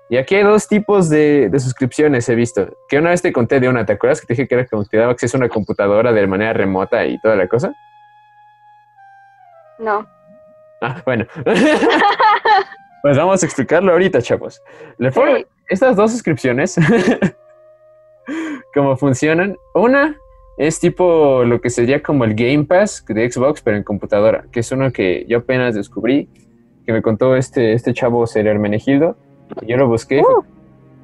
Y aquí hay dos tipos de, de, suscripciones, he visto. Que una vez te conté de una, ¿te acuerdas que te dije que era como te daba acceso a una computadora de manera remota y toda la cosa? No. Ah, bueno. pues vamos a explicarlo ahorita, chavos. Le sí. Estas dos suscripciones, ¿cómo funcionan? Una es tipo lo que sería como el Game Pass de Xbox, pero en computadora, que es uno que yo apenas descubrí, que me contó este, este chavo ser Hermenegildo. Yo lo busqué. Uh.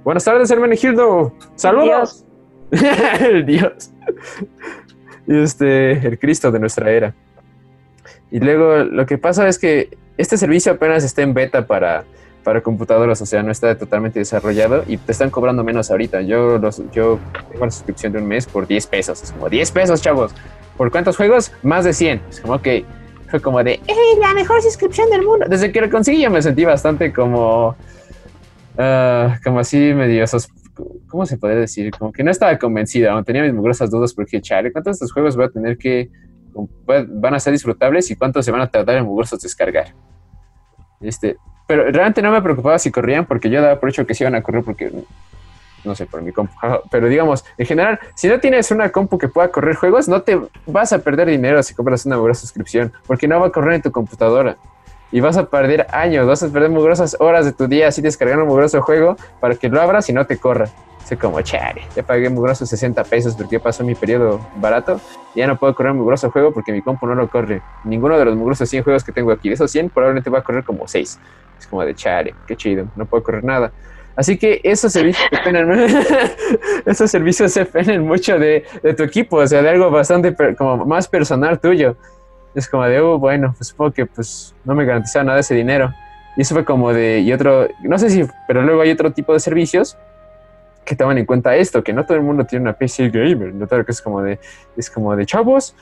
Buenas tardes, Hermenegildo. Saludos. el Dios. y este, el Cristo de nuestra era. Y luego lo que pasa es que este servicio apenas está en beta para, para computadoras, o sea, no está totalmente desarrollado y te están cobrando menos ahorita. Yo, los, yo tengo la suscripción de un mes por 10 pesos. Es como 10 pesos, chavos. ¿Por cuántos juegos? Más de 100. Es como que fue como de, ¡Ey, la mejor suscripción del mundo! Desde que lo conseguí yo me sentí bastante como, uh, como así medio ¿Cómo se puede decir? Como que no estaba convencido, tenía mis mugrosas dudas porque, chale, ¿cuántos de estos juegos voy a tener que van a ser disfrutables y cuánto se van a tardar en mugrosos descargar. Este, pero realmente no me preocupaba si corrían porque yo daba por hecho que sí iban a correr porque no sé, por mi compu. Pero digamos, en general, si no tienes una compu que pueda correr juegos, no te vas a perder dinero si compras una mugrosa suscripción, porque no va a correr en tu computadora. Y vas a perder años, vas a perder mugrosas horas de tu día así descargando un mugroso juego para que lo abras y no te corra. Sé como, chale, ya pagué mugrosos 60 pesos porque pasó mi periodo barato. Y ya no puedo correr mugroso juego porque mi compu no lo corre. Ninguno de los mugrosos 100 juegos que tengo aquí. De esos 100 probablemente va a correr como 6. Es como de chale, qué chido, no puedo correr nada. Así que esos servicios dependen, esos servicios dependen mucho de, de, tu equipo, o sea, de algo bastante como más personal tuyo. Es como de, oh, bueno, pues supongo que pues no me garantizaba nada ese dinero. Y eso fue como de, y otro, no sé si, pero luego hay otro tipo de servicios que toman en cuenta esto, que no todo el mundo tiene una PC gamer, no todo que es como de, es como de chavos,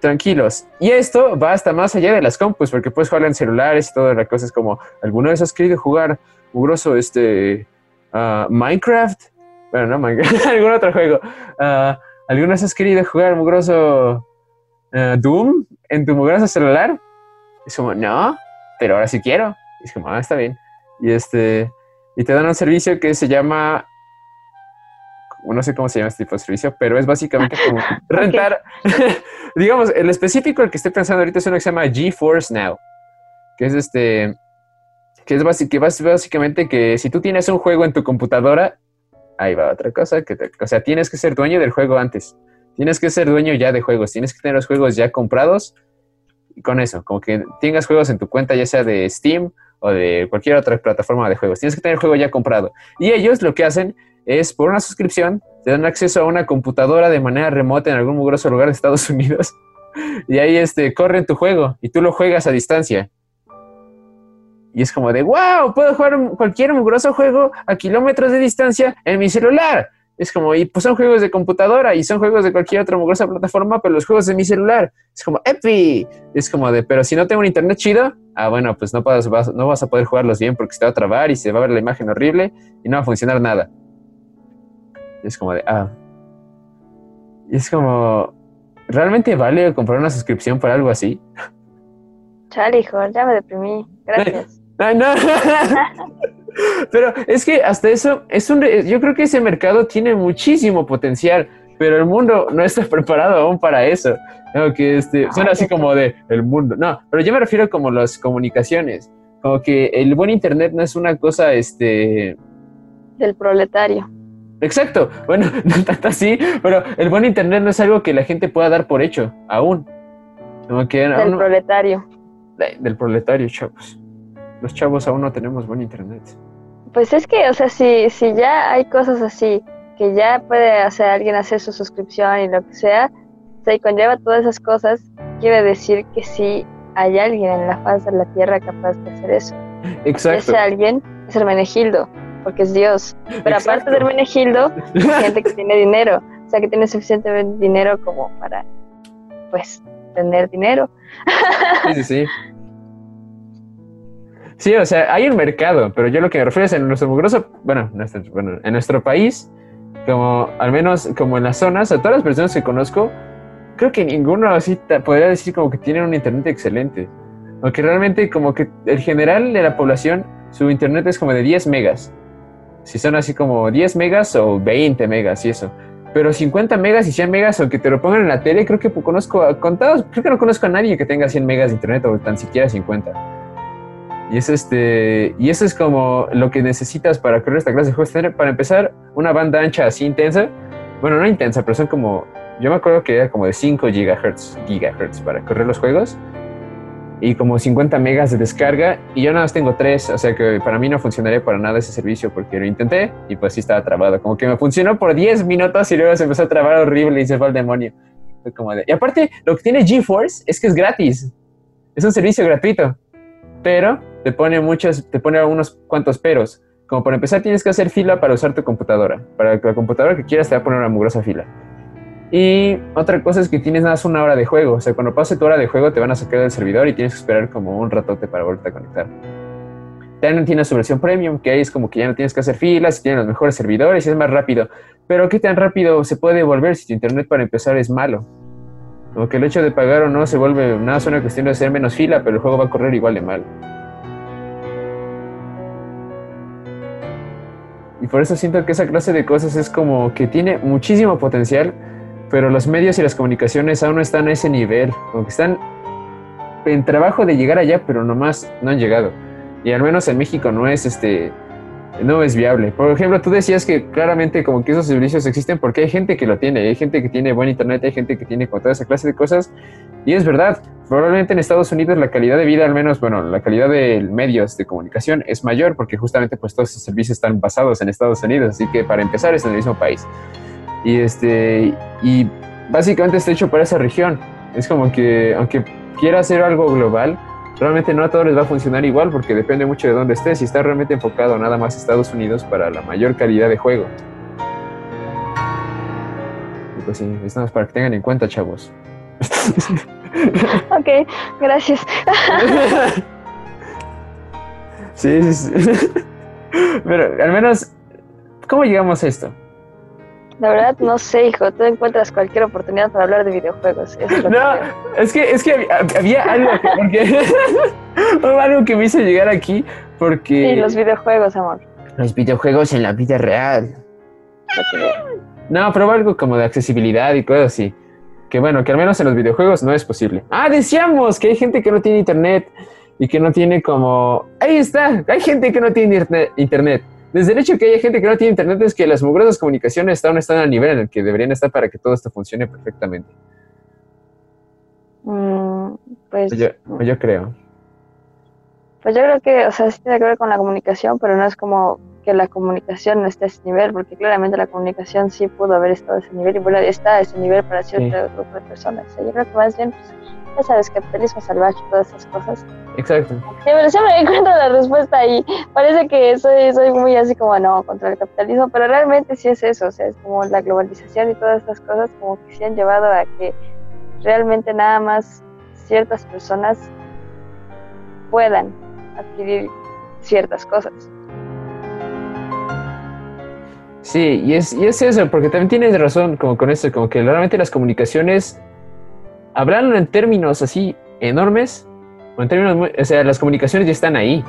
tranquilos. Y esto va hasta más allá de las compus, porque puedes jugar en celulares y todas las cosas como, ¿alguna vez has querido jugar mugroso este uh, Minecraft? Bueno, no Minecraft, algún otro juego. Uh, ¿Alguna vez has querido jugar mugroso uh, Doom en tu mugroso celular? Es como, no, pero ahora sí quiero. es como, ah, está bien. Y este, y te dan un servicio que se llama no sé cómo se llama este tipo de servicio, pero es básicamente como rentar, digamos, el específico, el que estoy pensando ahorita es uno que se llama GeForce Now, que es este, que es básicamente que si tú tienes un juego en tu computadora, ahí va otra cosa, que o sea, tienes que ser dueño del juego antes, tienes que ser dueño ya de juegos, tienes que tener los juegos ya comprados y con eso, como que tengas juegos en tu cuenta, ya sea de Steam o de cualquier otra plataforma de juegos, tienes que tener el juego ya comprado. Y ellos lo que hacen es por una suscripción, te dan acceso a una computadora de manera remota en algún mugroso lugar de Estados Unidos. y ahí este, corren tu juego y tú lo juegas a distancia. Y es como de, wow, puedo jugar cualquier mugroso juego a kilómetros de distancia en mi celular. Es como, y pues son juegos de computadora y son juegos de cualquier otra mugrosa plataforma, pero los juegos de mi celular. Es como, epi. Es como de, pero si no tengo un internet chido, ah, bueno, pues no, puedes, no vas a poder jugarlos bien porque se va a trabar y se va a ver la imagen horrible y no va a funcionar nada. Y es como de, ah. Y es como, ¿realmente vale comprar una suscripción para algo así? Chale, hijo, ya me deprimí. Gracias. Ay, no. pero es que hasta eso, es un, yo creo que ese mercado tiene muchísimo potencial, pero el mundo no está preparado aún para eso. Como que este, suena así como de el mundo. No, pero yo me refiero como las comunicaciones. Como que el buen internet no es una cosa, este... Del proletario. Exacto. Bueno, no tanto así, pero el buen internet no es algo que la gente pueda dar por hecho, aún. Como que, del proletario. Del proletario, chavos. Los chavos aún no tenemos buen internet. Pues es que, o sea, si, si ya hay cosas así, que ya puede hacer alguien hacer su suscripción y lo que sea, y conlleva todas esas cosas, quiere decir que sí hay alguien en la faz de la Tierra capaz de hacer eso. Exacto. Ese alguien es Hermenegildo, porque es Dios. Pero Exacto. aparte de Hermenegildo, hay gente que tiene dinero, o sea, que tiene suficiente dinero como para, pues, tener dinero. Sí, sí, sí. Sí, o sea, hay un mercado, pero yo lo que me refiero es en nuestro mugroso, bueno, nuestro- bueno, en nuestro país, como al menos como en las zonas, a todas las personas que conozco, creo que ninguno así podría decir como que tienen un internet excelente. Aunque realmente como que el general de la población, su internet es como de 10 megas. Si son así como 10 megas o 20 megas y eso. Pero 50 megas y 100 megas, aunque te lo pongan en la tele, creo que conozco a contados, creo que no conozco a nadie que tenga 100 megas de internet o tan siquiera 50. Y es este, y eso es como lo que necesitas para correr esta clase de juegos. Para empezar, una banda ancha así intensa. Bueno, no intensa, pero son como, yo me acuerdo que era como de 5 gigahertz, gigahertz para correr los juegos. Y como 50 megas de descarga. Y yo nada más tengo 3, o sea que para mí no funcionaría para nada ese servicio porque lo intenté y pues sí estaba trabado. Como que me funcionó por 10 minutos y luego se empezó a trabar horrible y se fue al demonio. Y aparte, lo que tiene GeForce es que es gratis. Es un servicio gratuito. Pero te pone muchos, te pone unos cuantos peros. Como para empezar, tienes que hacer fila para usar tu computadora. Para la computadora que quieras, te va a poner una mugrosa fila. Y otra cosa es que tienes nada más una hora de juego. O sea, cuando pase tu hora de juego, te van a sacar del servidor y tienes que esperar como un ratote para volverte a conectar. También tiene su versión premium, que ahí es como que ya no tienes que hacer filas, y tiene los mejores servidores y es más rápido. Pero ¿qué tan rápido se puede volver si tu internet para empezar es malo? Como que el hecho de pagar o no se vuelve nada más una cuestión de hacer menos fila, pero el juego va a correr igual de mal. Y por eso siento que esa clase de cosas es como que tiene muchísimo potencial, pero los medios y las comunicaciones aún no están a ese nivel, como que están en trabajo de llegar allá, pero nomás no han llegado. Y al menos en México no es este no es viable. Por ejemplo, tú decías que claramente como que esos servicios existen porque hay gente que lo tiene, hay gente que tiene buen internet, hay gente que tiene toda esa clase de cosas. Y es verdad, probablemente en Estados Unidos la calidad de vida, al menos, bueno, la calidad de medios de comunicación es mayor porque justamente pues todos esos servicios están basados en Estados Unidos, así que para empezar es en el mismo país. Y este y básicamente está hecho para esa región. Es como que aunque quiera hacer algo global, realmente no a todos les va a funcionar igual porque depende mucho de dónde estés y está realmente enfocado nada más a Estados Unidos para la mayor calidad de juego. Y pues sí, estamos para que tengan en cuenta, chavos. Ok, gracias. sí, sí, sí. Pero al menos, ¿cómo llegamos a esto? La verdad, no sé, hijo. Tú encuentras cualquier oportunidad para hablar de videojuegos. Es que No, es que, es que había, había algo que, porque, algo que me hizo llegar aquí porque Sí, los videojuegos, amor. los videojuegos en la vida real. No, pero algo como de accesibilidad y cosas así. Que bueno, que al menos en los videojuegos no es posible. Ah, decíamos que hay gente que no tiene internet y que no tiene como... Ahí está, hay gente que no tiene interne- internet. Desde el hecho que haya gente que no tiene internet es que las mugrosas comunicaciones aún están al nivel en el que deberían estar para que todo esto funcione perfectamente. Mm, pues, Yo, yo creo. pues yo creo que, o sea, sí tiene que ver con la comunicación, pero no es como que la comunicación no esté a ese nivel, porque claramente la comunicación sí pudo haber estado a ese nivel y bueno, está a ese nivel para cierto grupo de personas. O sea, yo creo que más bien, pues, ya sabes, capitalismo salvaje y todas esas cosas. Exacto. Sí, pero siempre encuentro la respuesta ahí. Parece que soy, soy muy así como, no, contra el capitalismo, pero realmente sí es eso, o sea, es como la globalización y todas estas cosas como que sí han llevado a que realmente nada más ciertas personas puedan adquirir ciertas cosas. Sí, y es, y es eso, porque también tienes razón como con esto, como que realmente las comunicaciones, hablan en términos así enormes, o en términos muy- o sea, las comunicaciones ya están ahí.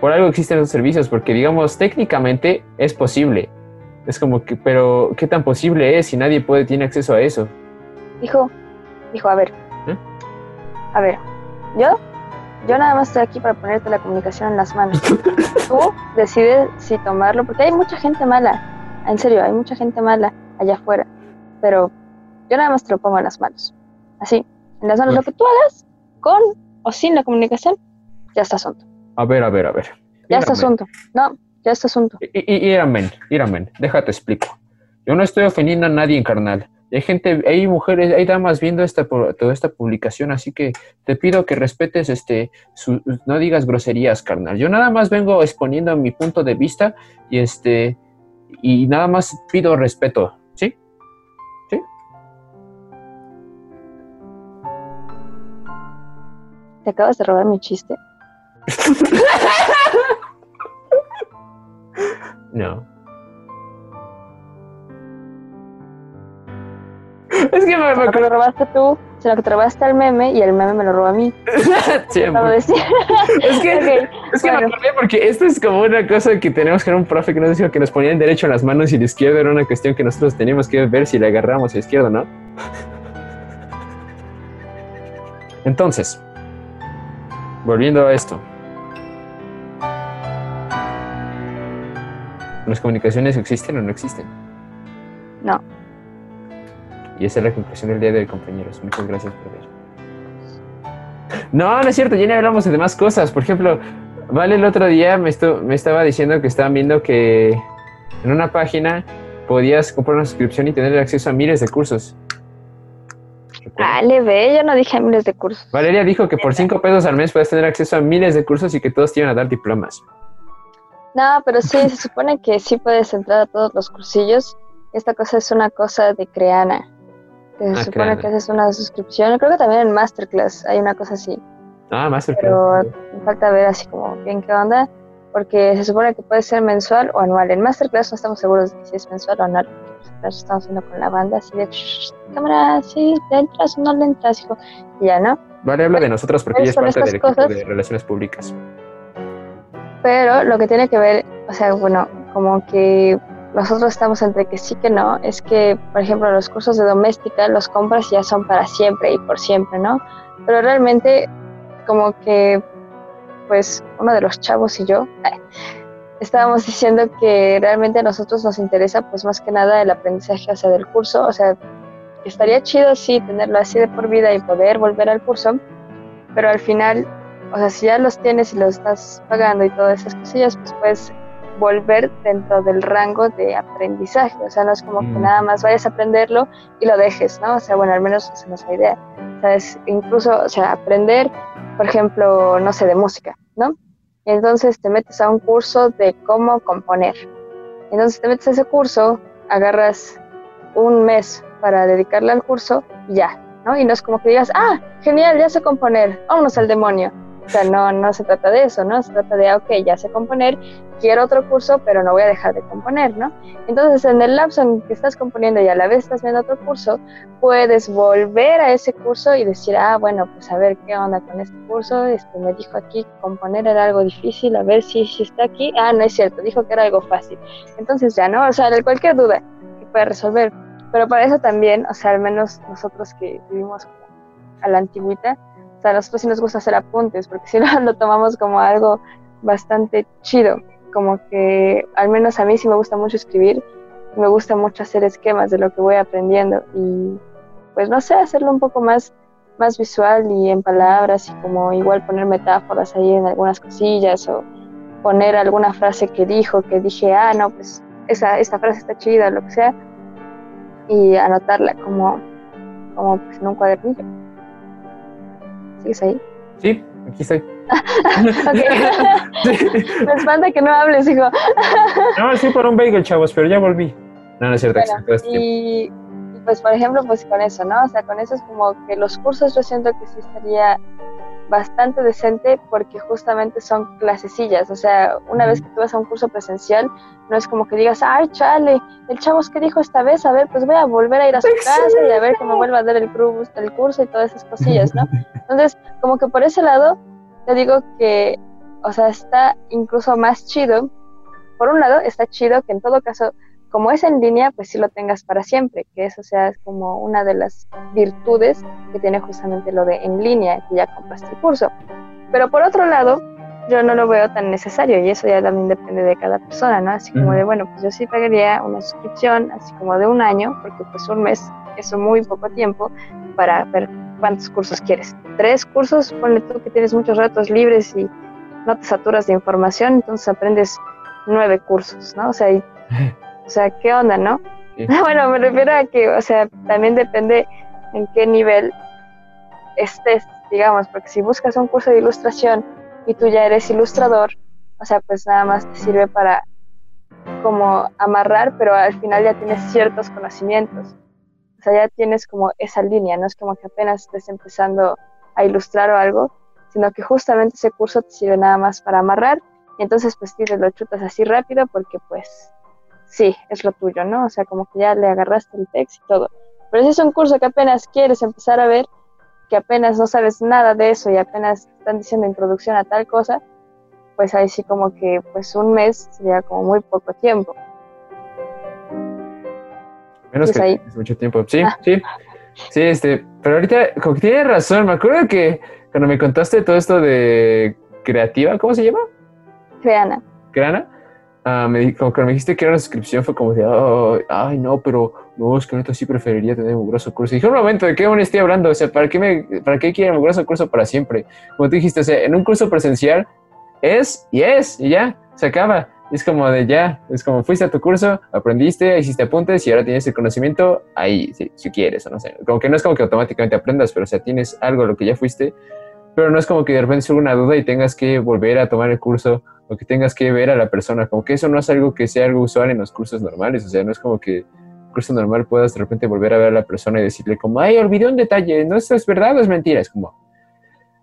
Por algo existen esos servicios, porque digamos, técnicamente es posible. Es como que, pero ¿qué tan posible es si nadie puede, tiene acceso a eso? Dijo, dijo, a ver, ¿Eh? a ver, yo, yo nada más estoy aquí para ponerte la comunicación en las manos. Tú decides si tomarlo, porque hay mucha gente mala, en serio, hay mucha gente mala allá afuera, pero yo nada más te lo pongo en las manos, así, en las manos, lo que tú hagas, con o sin la comunicación, ya está asunto, A ver, a ver, a ver. ya está asunto, no, ya está asunto. I- Iramen, Iramen, déjate explico. Yo no estoy ofendiendo a nadie en carnal. Hay gente, hay mujeres, hay damas viendo esta toda esta publicación, así que te pido que respetes este, su- no digas groserías, carnal. Yo nada más vengo exponiendo mi punto de vista y este, y nada más pido respeto, ¿Te acabas de robar mi chiste? No. Es que me, me lo robaste tú, sino que te robaste al meme y el meme me lo robó a mí. siempre. Decir. Es que, es que me acordé porque esto es como una cosa que tenemos que era un profe que nos dijo que nos ponían derecho en las manos y la izquierda era una cuestión que nosotros teníamos que ver si le agarramos a la izquierda, ¿no? Entonces, volviendo a esto. ¿Las comunicaciones existen o no existen? No. Y esa es la conclusión del día de hoy, compañeros. Muchas gracias por ver. No, no es cierto, ya ni hablamos de demás cosas. Por ejemplo, Vale el otro día me, estu- me estaba diciendo que estaban viendo que en una página podías comprar una suscripción y tener acceso a miles de cursos. Vale, ve, yo no dije miles de cursos. Valeria dijo que por 5 pesos al mes puedes tener acceso a miles de cursos y que todos te iban a dar diplomas. No, pero sí, se supone que sí puedes entrar a todos los cursillos. Esta cosa es una cosa de Creana. Que se Ah, supone Creana. que haces una suscripción. Creo que también en Masterclass hay una cosa así. Ah, Masterclass. Pero me falta ver así como bien qué onda. Porque se supone que puede ser mensual o anual. En Masterclass no estamos seguros de si es mensual o anual. Estamos haciendo con la banda así de "Shh, cámara, sí, le entras o no le entras, hijo. Y ya, ¿no? Vale, habla de nosotros porque ella es parte del equipo cosas. de relaciones públicas. Pero lo que tiene que ver, o sea, bueno, como que nosotros estamos entre que sí que no, es que, por ejemplo, los cursos de doméstica, los compras ya son para siempre y por siempre, ¿no? Pero realmente, como que, pues, uno de los chavos y yo estábamos diciendo que realmente a nosotros nos interesa, pues, más que nada el aprendizaje, o sea, del curso, o sea, estaría chido, sí, tenerlo así de por vida y poder volver al curso, pero al final o sea, si ya los tienes y los estás pagando y todas esas cosillas, pues puedes volver dentro del rango de aprendizaje. O sea, no es como que Mm. nada más vayas a aprenderlo y lo dejes, ¿no? O sea, bueno, al menos esa no es la idea. ¿Sabes? Incluso, o sea, aprender, por ejemplo, no sé, de música, ¿no? Entonces te metes a un curso de cómo componer. Entonces te metes a ese curso, agarras un mes para dedicarle al curso y ya, ¿no? Y no es como que digas, ah, genial, ya sé componer, vámonos al demonio. O sea, no, no se trata de eso, ¿no? Se trata de, ok, ya sé componer, quiero otro curso, pero no voy a dejar de componer, ¿no? Entonces, en el lapso en que estás componiendo y a la vez estás viendo otro curso, puedes volver a ese curso y decir, ah, bueno, pues a ver qué onda con este curso. Este, me dijo aquí que componer era algo difícil, a ver si, si está aquí. Ah, no es cierto, dijo que era algo fácil. Entonces, ya, ¿no? O sea, cualquier duda que pueda resolver. Pero para eso también, o sea, al menos nosotros que vivimos a la antigüita, o sea, a nosotros sí nos gusta hacer apuntes, porque si no lo tomamos como algo bastante chido. Como que al menos a mí sí me gusta mucho escribir, me gusta mucho hacer esquemas de lo que voy aprendiendo y pues no sé, hacerlo un poco más, más visual y en palabras y como igual poner metáforas ahí en algunas cosillas o poner alguna frase que dijo, que dije, ah, no, pues esa, esta frase está chida, lo que sea, y anotarla como, como pues, en un cuadernillo. ¿Sigues ahí? Sí, aquí estoy. Ok. Me espanta que no hables, hijo. no, sí, por un bagel, chavos, pero ya volví. No, no es cierto. Bueno, es y, y, pues por ejemplo, pues con eso, ¿no? O sea, con eso es como que los cursos yo siento que sí estaría bastante decente porque justamente son clasecillas, o sea, una vez que tú vas a un curso presencial, no es como que digas, ay, chale, el chavo es que dijo esta vez, a ver, pues voy a volver a ir a su casa y a ver que me vuelva a dar el, el curso y todas esas cosillas, ¿no? Entonces, como que por ese lado, te digo que, o sea, está incluso más chido. Por un lado, está chido que en todo caso, como es en línea, pues sí lo tengas para siempre, que eso sea es como una de las virtudes que tiene justamente lo de en línea, que ya compraste el curso. Pero por otro lado, yo no lo veo tan necesario y eso ya también depende de cada persona, ¿no? Así como de, bueno, pues yo sí pagaría una suscripción, así como de un año, porque pues un mes es muy poco tiempo para ver cuántos cursos quieres. Tres cursos, ponle tú que tienes muchos ratos libres y no te saturas de información, entonces aprendes nueve cursos, ¿no? O sea, y- o sea, ¿qué onda, no? Sí. Bueno, me refiero a que, o sea, también depende en qué nivel estés, digamos, porque si buscas un curso de ilustración y tú ya eres ilustrador, o sea, pues nada más te sirve para como amarrar, pero al final ya tienes ciertos conocimientos. O sea, ya tienes como esa línea, no es como que apenas estés empezando a ilustrar o algo, sino que justamente ese curso te sirve nada más para amarrar y entonces pues te lo chutas así rápido porque pues sí, es lo tuyo, ¿no? O sea, como que ya le agarraste el texto y todo. Pero si es un curso que apenas quieres empezar a ver, que apenas no sabes nada de eso y apenas están diciendo introducción a tal cosa, pues ahí sí como que pues un mes sería como muy poco tiempo. Menos Pues que ahí. mucho tiempo. Sí, Ah. sí. Sí, este, pero ahorita, como que tienes razón, me acuerdo que cuando me contaste todo esto de creativa, ¿cómo se llama? Creana. Creana. Ah, me, como que me dijiste que era una suscripción, fue como de, "Oh, ay, no, pero no, es que neta sí preferiría tener un grosso curso. Y dije, un momento, ¿de qué aún estoy hablando? O sea, ¿para qué, me, ¿para qué quiero un grosso curso para siempre? Como tú dijiste, o sea, en un curso presencial es y es, y ya, se acaba. Es como de ya, es como fuiste a tu curso, aprendiste, hiciste apuntes y ahora tienes el conocimiento ahí, si, si quieres o no sé. Como que no es como que automáticamente aprendas, pero o sea, tienes algo lo que ya fuiste, pero no es como que de repente surge una duda y tengas que volver a tomar el curso o que tengas que ver a la persona. Como que eso no es algo que sea algo usual en los cursos normales, o sea, no es como que en curso normal puedas de repente volver a ver a la persona y decirle como, ay, olvidé un detalle, no esto es verdad o es mentira, es como,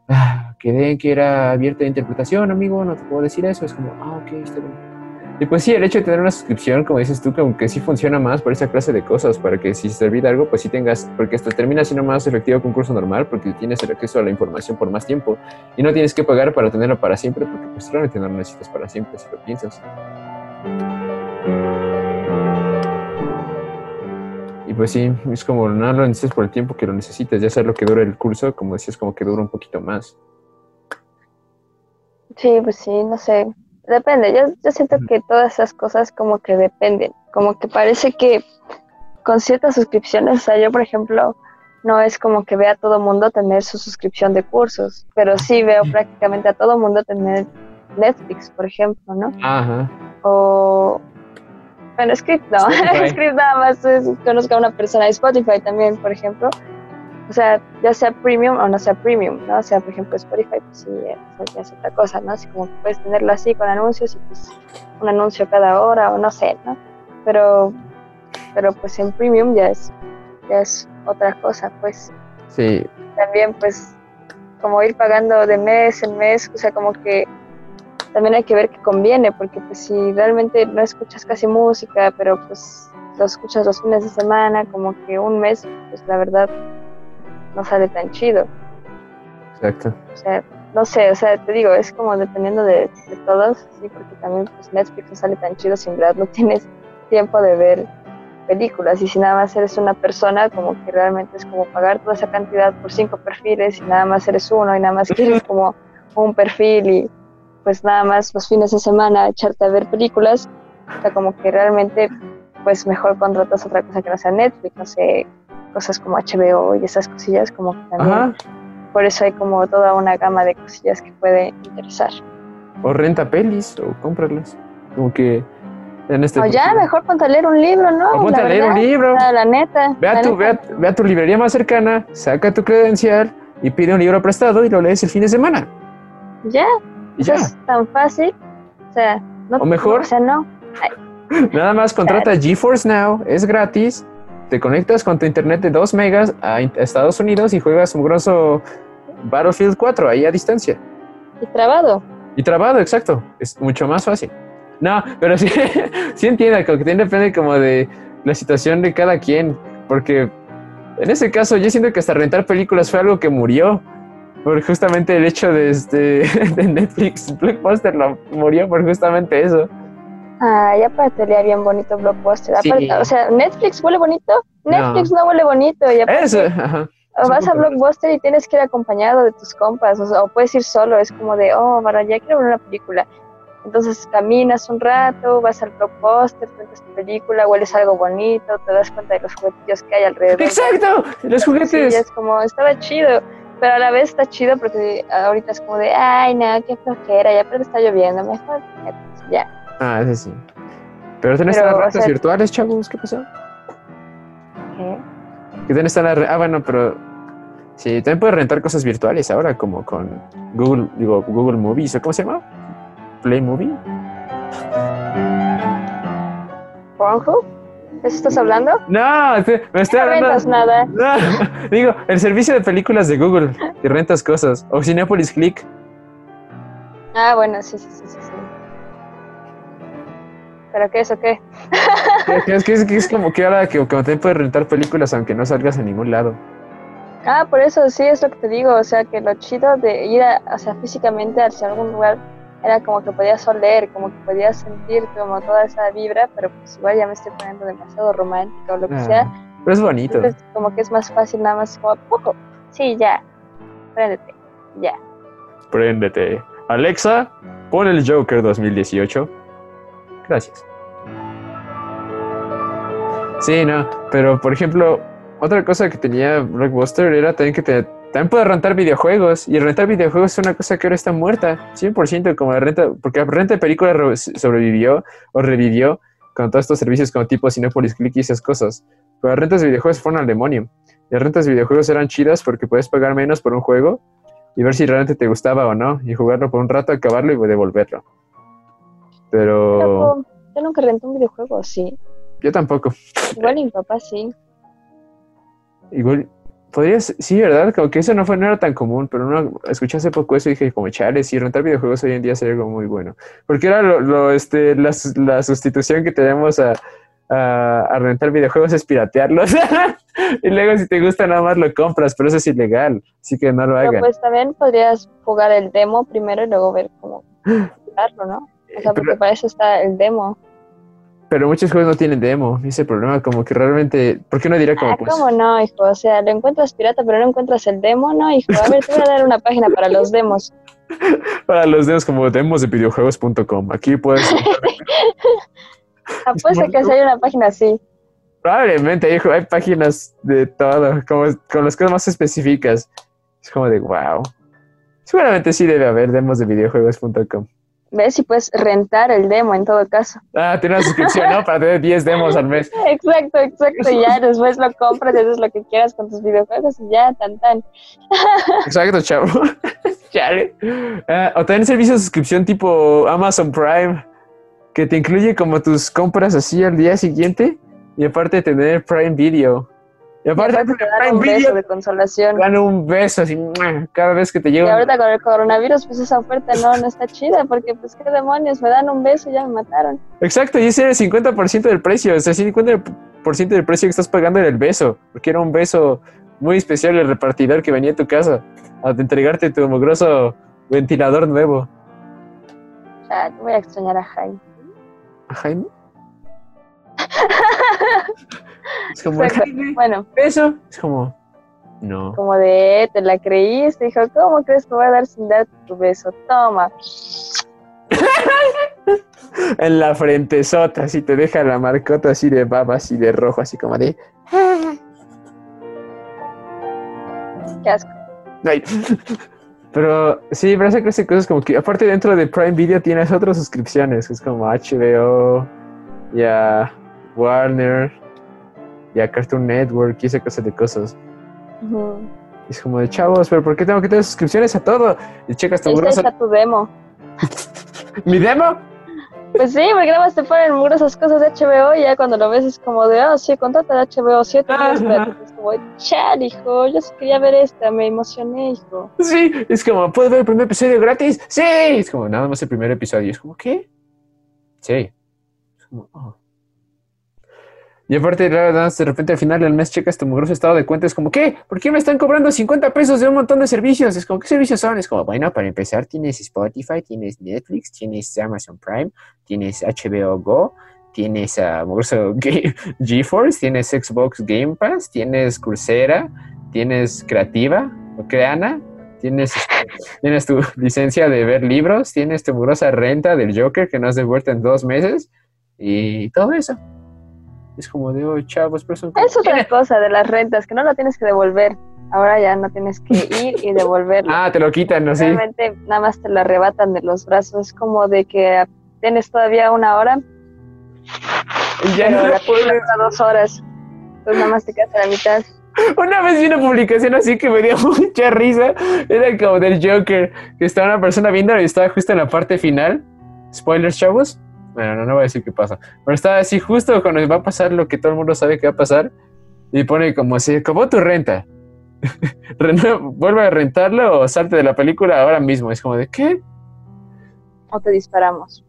ah, quedé que era abierta de interpretación, amigo, no te puedo decir eso, es como, ah, ok, está bien. Y pues sí, el hecho de tener una suscripción, como dices tú, que sí funciona más por esa clase de cosas, para que si se olvida algo, pues sí tengas, porque esto termina siendo más efectivo que un curso normal, porque tienes el acceso a la información por más tiempo y no tienes que pagar para tenerlo para siempre, porque pues realmente no lo necesitas para siempre, si lo piensas. Y pues sí, es como no lo necesitas por el tiempo que lo necesitas, ya sabes lo que dura el curso, como decías, como que dura un poquito más. Sí, pues sí, no sé. Depende. Yo, yo siento que todas esas cosas como que dependen. Como que parece que con ciertas suscripciones, o sea, yo por ejemplo, no es como que vea a todo mundo tener su suscripción de cursos, pero sí veo prácticamente a todo mundo tener Netflix, por ejemplo, ¿no? Ajá. O... Bueno, Script no. Script nada más es, conozco a una persona. Spotify también, por ejemplo. O sea, ya sea premium o no sea premium, ¿no? O sea, por ejemplo, Spotify, pues sí, ya es otra cosa, ¿no? Así como que puedes tenerlo así con anuncios y pues un anuncio cada hora o no sé, ¿no? Pero, pero pues en premium ya es, ya es otra cosa, pues Sí, también pues como ir pagando de mes en mes, o sea, como que también hay que ver que conviene, porque pues si realmente no escuchas casi música, pero pues lo escuchas los fines de semana, como que un mes, pues la verdad no sale tan chido. exacto. O sea, no sé, o sea, te digo, es como dependiendo de, de todos, sí, porque también pues Netflix no sale tan chido si en verdad no tienes tiempo de ver películas y si nada más eres una persona, como que realmente es como pagar toda esa cantidad por cinco perfiles y nada más eres uno y nada más quieres como un perfil y pues nada más los fines de semana echarte a ver películas, o sea, como que realmente pues mejor contratas otra cosa que no sea Netflix, no sé, cosas como HBO y esas cosillas como que también Ajá. por eso hay como toda una gama de cosillas que puede interesar. O renta pelis o cómpralas. Como que en este O ya, mejor ponte a leer un libro, ¿no? O ponte La a leer un verdad, libro. o sea, la neta. Ve a, la tu, ve, neta. a, ve a tu librería más cercana, saca tu credencial y pide un libro prestado y lo lees el fin de semana. Ya, Y ya. es tan fácil. O sea, no. O mejor- O sea, no. Nada más contrata GeForce Now, es gratis. Te conectas con tu internet de 2 megas a Estados Unidos y juegas un grosso Battlefield 4 ahí a distancia. Y trabado. Y trabado, exacto. Es mucho más fácil. No, pero sí, sí entiendo, que depende como de la situación de cada quien. Porque en ese caso yo siento que hasta rentar películas fue algo que murió. Por justamente el hecho de, este, de Netflix, Blockbuster lo murió por justamente eso. Ah, ya para te bien bonito Blockbuster. Sí. Aparte, o sea, Netflix huele bonito. Netflix no, huele bonito. Y aparte, Eso, ajá. o vas a Sí, Blockbuster y tienes que ir acompañado de tus compas. O, sea, o puedes ir solo. Es como de, oh, para ya quiero ver una película. Entonces caminas un rato, vas al Blockbuster, rentas tu película, hueles algo bonito, te das cuenta de los juguetillos que hay alrededor. Exacto, los Sí, juguetes. es como, estaba chido, pero a la vez está chido porque ahorita es como de, ay, no, qué flojera, ya pero está lloviendo, mejor Netflix, ya. Ah, ese sí. Pero tenés Pero, las o rentas sea- virtuales, chavos, ¿qué pasó? ¿Qué? Que están re- Ah, bueno, pero... Sí, también puedes rentar cosas virtuales ahora, como con Google, digo, Google Movies, ¿o cómo se llama? Play Movie. ¿Pornhub? ¿De eso estás hablando? No, te- me estoy No hablando... rentas nada. No, digo, el servicio de películas de Google, que rentas cosas. O Cinepolis Click. Ah, bueno, sí, sí, sí, sí. ¿Pero qué es o qué? Es, que es, que es como que ahora que, que también puedes rentar películas aunque no salgas a ningún lado. Ah, por eso sí es lo que te digo, o sea, que lo chido de ir a, o sea, físicamente hacia algún lugar era como que podías oler, como que podías sentir como toda esa vibra, pero pues igual ya me estoy poniendo demasiado romántica o lo que Ah, sea. pero es bonito. Entonces como que es más fácil nada más como, poco, sí, ya, préndete, ya. Préndete. Alexa, pon el Joker 2018. Gracias. Sí, no, pero por ejemplo, otra cosa que tenía Blockbuster era también que te, también puedes rentar videojuegos. Y rentar videojuegos es una cosa que ahora está muerta, 100% como la renta, porque la renta de películas re- sobrevivió o revivió con todos estos servicios como tipo Cinepolis Click y esas cosas. Pero las rentas de videojuegos fueron al demonio. Las rentas de videojuegos eran chidas porque puedes pagar menos por un juego y ver si realmente te gustaba o no, y jugarlo por un rato, acabarlo y devolverlo. Pero yo nunca renté un videojuego, sí. yo tampoco. Igual mi papá sí. Igual, podrías, sí, ¿verdad? Como que eso no fue, no era tan común, pero no, escuché hace poco eso y dije, como chale, sí, rentar videojuegos hoy en día sería algo muy bueno. Porque era lo, lo, este, la, sus- la sustitución que tenemos a, a, a rentar videojuegos es piratearlos. y luego si te gusta nada más lo compras, pero eso es ilegal, así que no lo hagan. pues también podrías jugar el demo primero y luego ver cómo jugarlo, ¿no? O sea, porque Pero- para eso está el demo. Pero muchos juegos no tienen demo, ese problema, como que realmente, ¿por qué no dirá como Ah, pues? ¿cómo no, hijo? O sea, lo encuentras pirata, pero no encuentras el demo, ¿no, hijo? A ver, te voy a dar una página para los demos. Para los demos como demos de videojuegos.com. Aquí puedes. Apuesta que si hay una página así. Probablemente hijo, hay páginas de todo, como con las cosas más específicas. Es como de wow. Seguramente sí debe haber demos de videojuegos.com. ¿Ves? Si puedes rentar el demo en todo caso. Ah, tiene una suscripción, ¿no? Para tener 10 demos al mes. Exacto, exacto. Y ya después lo compras y haces lo que quieras con tus videojuegos y ya, tan tan. Exacto, chavo. Chale. Ah, o también servicios de suscripción tipo Amazon Prime, que te incluye como tus compras así al día siguiente. Y aparte tener Prime Video. Y Y aparte, aparte te dan un beso de consolación. dan un beso así cada vez que te Y llega. un- ahorita con el coronavirus, pues esa oferta no, no está chida, porque pues qué demonios, me dan un beso y ya me mataron. Exacto, y ese era el 50% del precio. O sea, 50% del precio que estás pagando era el beso. Porque era un beso muy especial el repartidor que venía a tu casa a entregarte tu mugroso ventilador nuevo. Sea, voy a extrañar a Jaime. ¿A Jaime? es como. Jaime, Bueno, beso. Es como, no. como de, te la creíste, dijo, ¿cómo crees que voy a dar sin dar tu beso? Toma. En la frente sota, así te deja la marcota así de baba, así de rojo, así como de. Qué asco. Ay. Pero sí, pero clase de cosas como que, aparte dentro de Prime Video tienes otras suscripciones, que es como HBO, ya Warner, ya Cartoon Network y esa clase de cosas. Y es como de chavos, pero ¿por qué tengo que tener suscripciones a todo? Y checas tu está tu demo. ¿Mi demo? Pues sí, porque nada más te ponen mugrosas cosas de HBO y ya cuando lo ves es como de, ah, sí, contrata de HBO 7 Ajá. Es como, chal, hijo, yo sí quería ver esta, me emocioné, hijo. Sí, es como, ¿puedo ver el primer episodio gratis? Sí, es como, nada más el primer episodio. Es como, ¿qué? Sí. Es como, oh. Y aparte, de repente al final del mes checas tu mugroso estado de cuenta. Es como, ¿qué? ¿Por qué me están cobrando 50 pesos de un montón de servicios? Es como, ¿qué servicios son? Es como, bueno, para empezar, tienes Spotify, tienes Netflix, tienes Amazon Prime, tienes HBO Go, tienes a mugroso Ge- GeForce, tienes Xbox Game Pass, tienes Coursera, tienes Creativa o Creana, tienes, tienes tu licencia de ver libros, tienes tu mugrosa renta del Joker que no has devuelto en dos meses y todo eso. Es como de, oh, chavos, pero son... Es otra cosa de las rentas, que no lo tienes que devolver. Ahora ya no tienes que ir y devolverlo. Ah, te lo quitan, ¿no? Sí. Realmente nada más te la arrebatan de los brazos. Es como de que tienes todavía una hora, ya no la puedes- dos horas. Entonces nada más te quedas a la mitad. Una vez vi una publicación así que me dio mucha risa. Era como del Joker, que estaba una persona viendo y estaba justo en la parte final. Spoilers, chavos. Bueno, no, no voy a decir qué pasa. Pero estaba así justo cuando va a pasar lo que todo el mundo sabe que va a pasar. Y pone como así, acabó tu renta. Vuelve a rentarlo o salte de la película ahora mismo. Es como de, ¿qué? O te disparamos.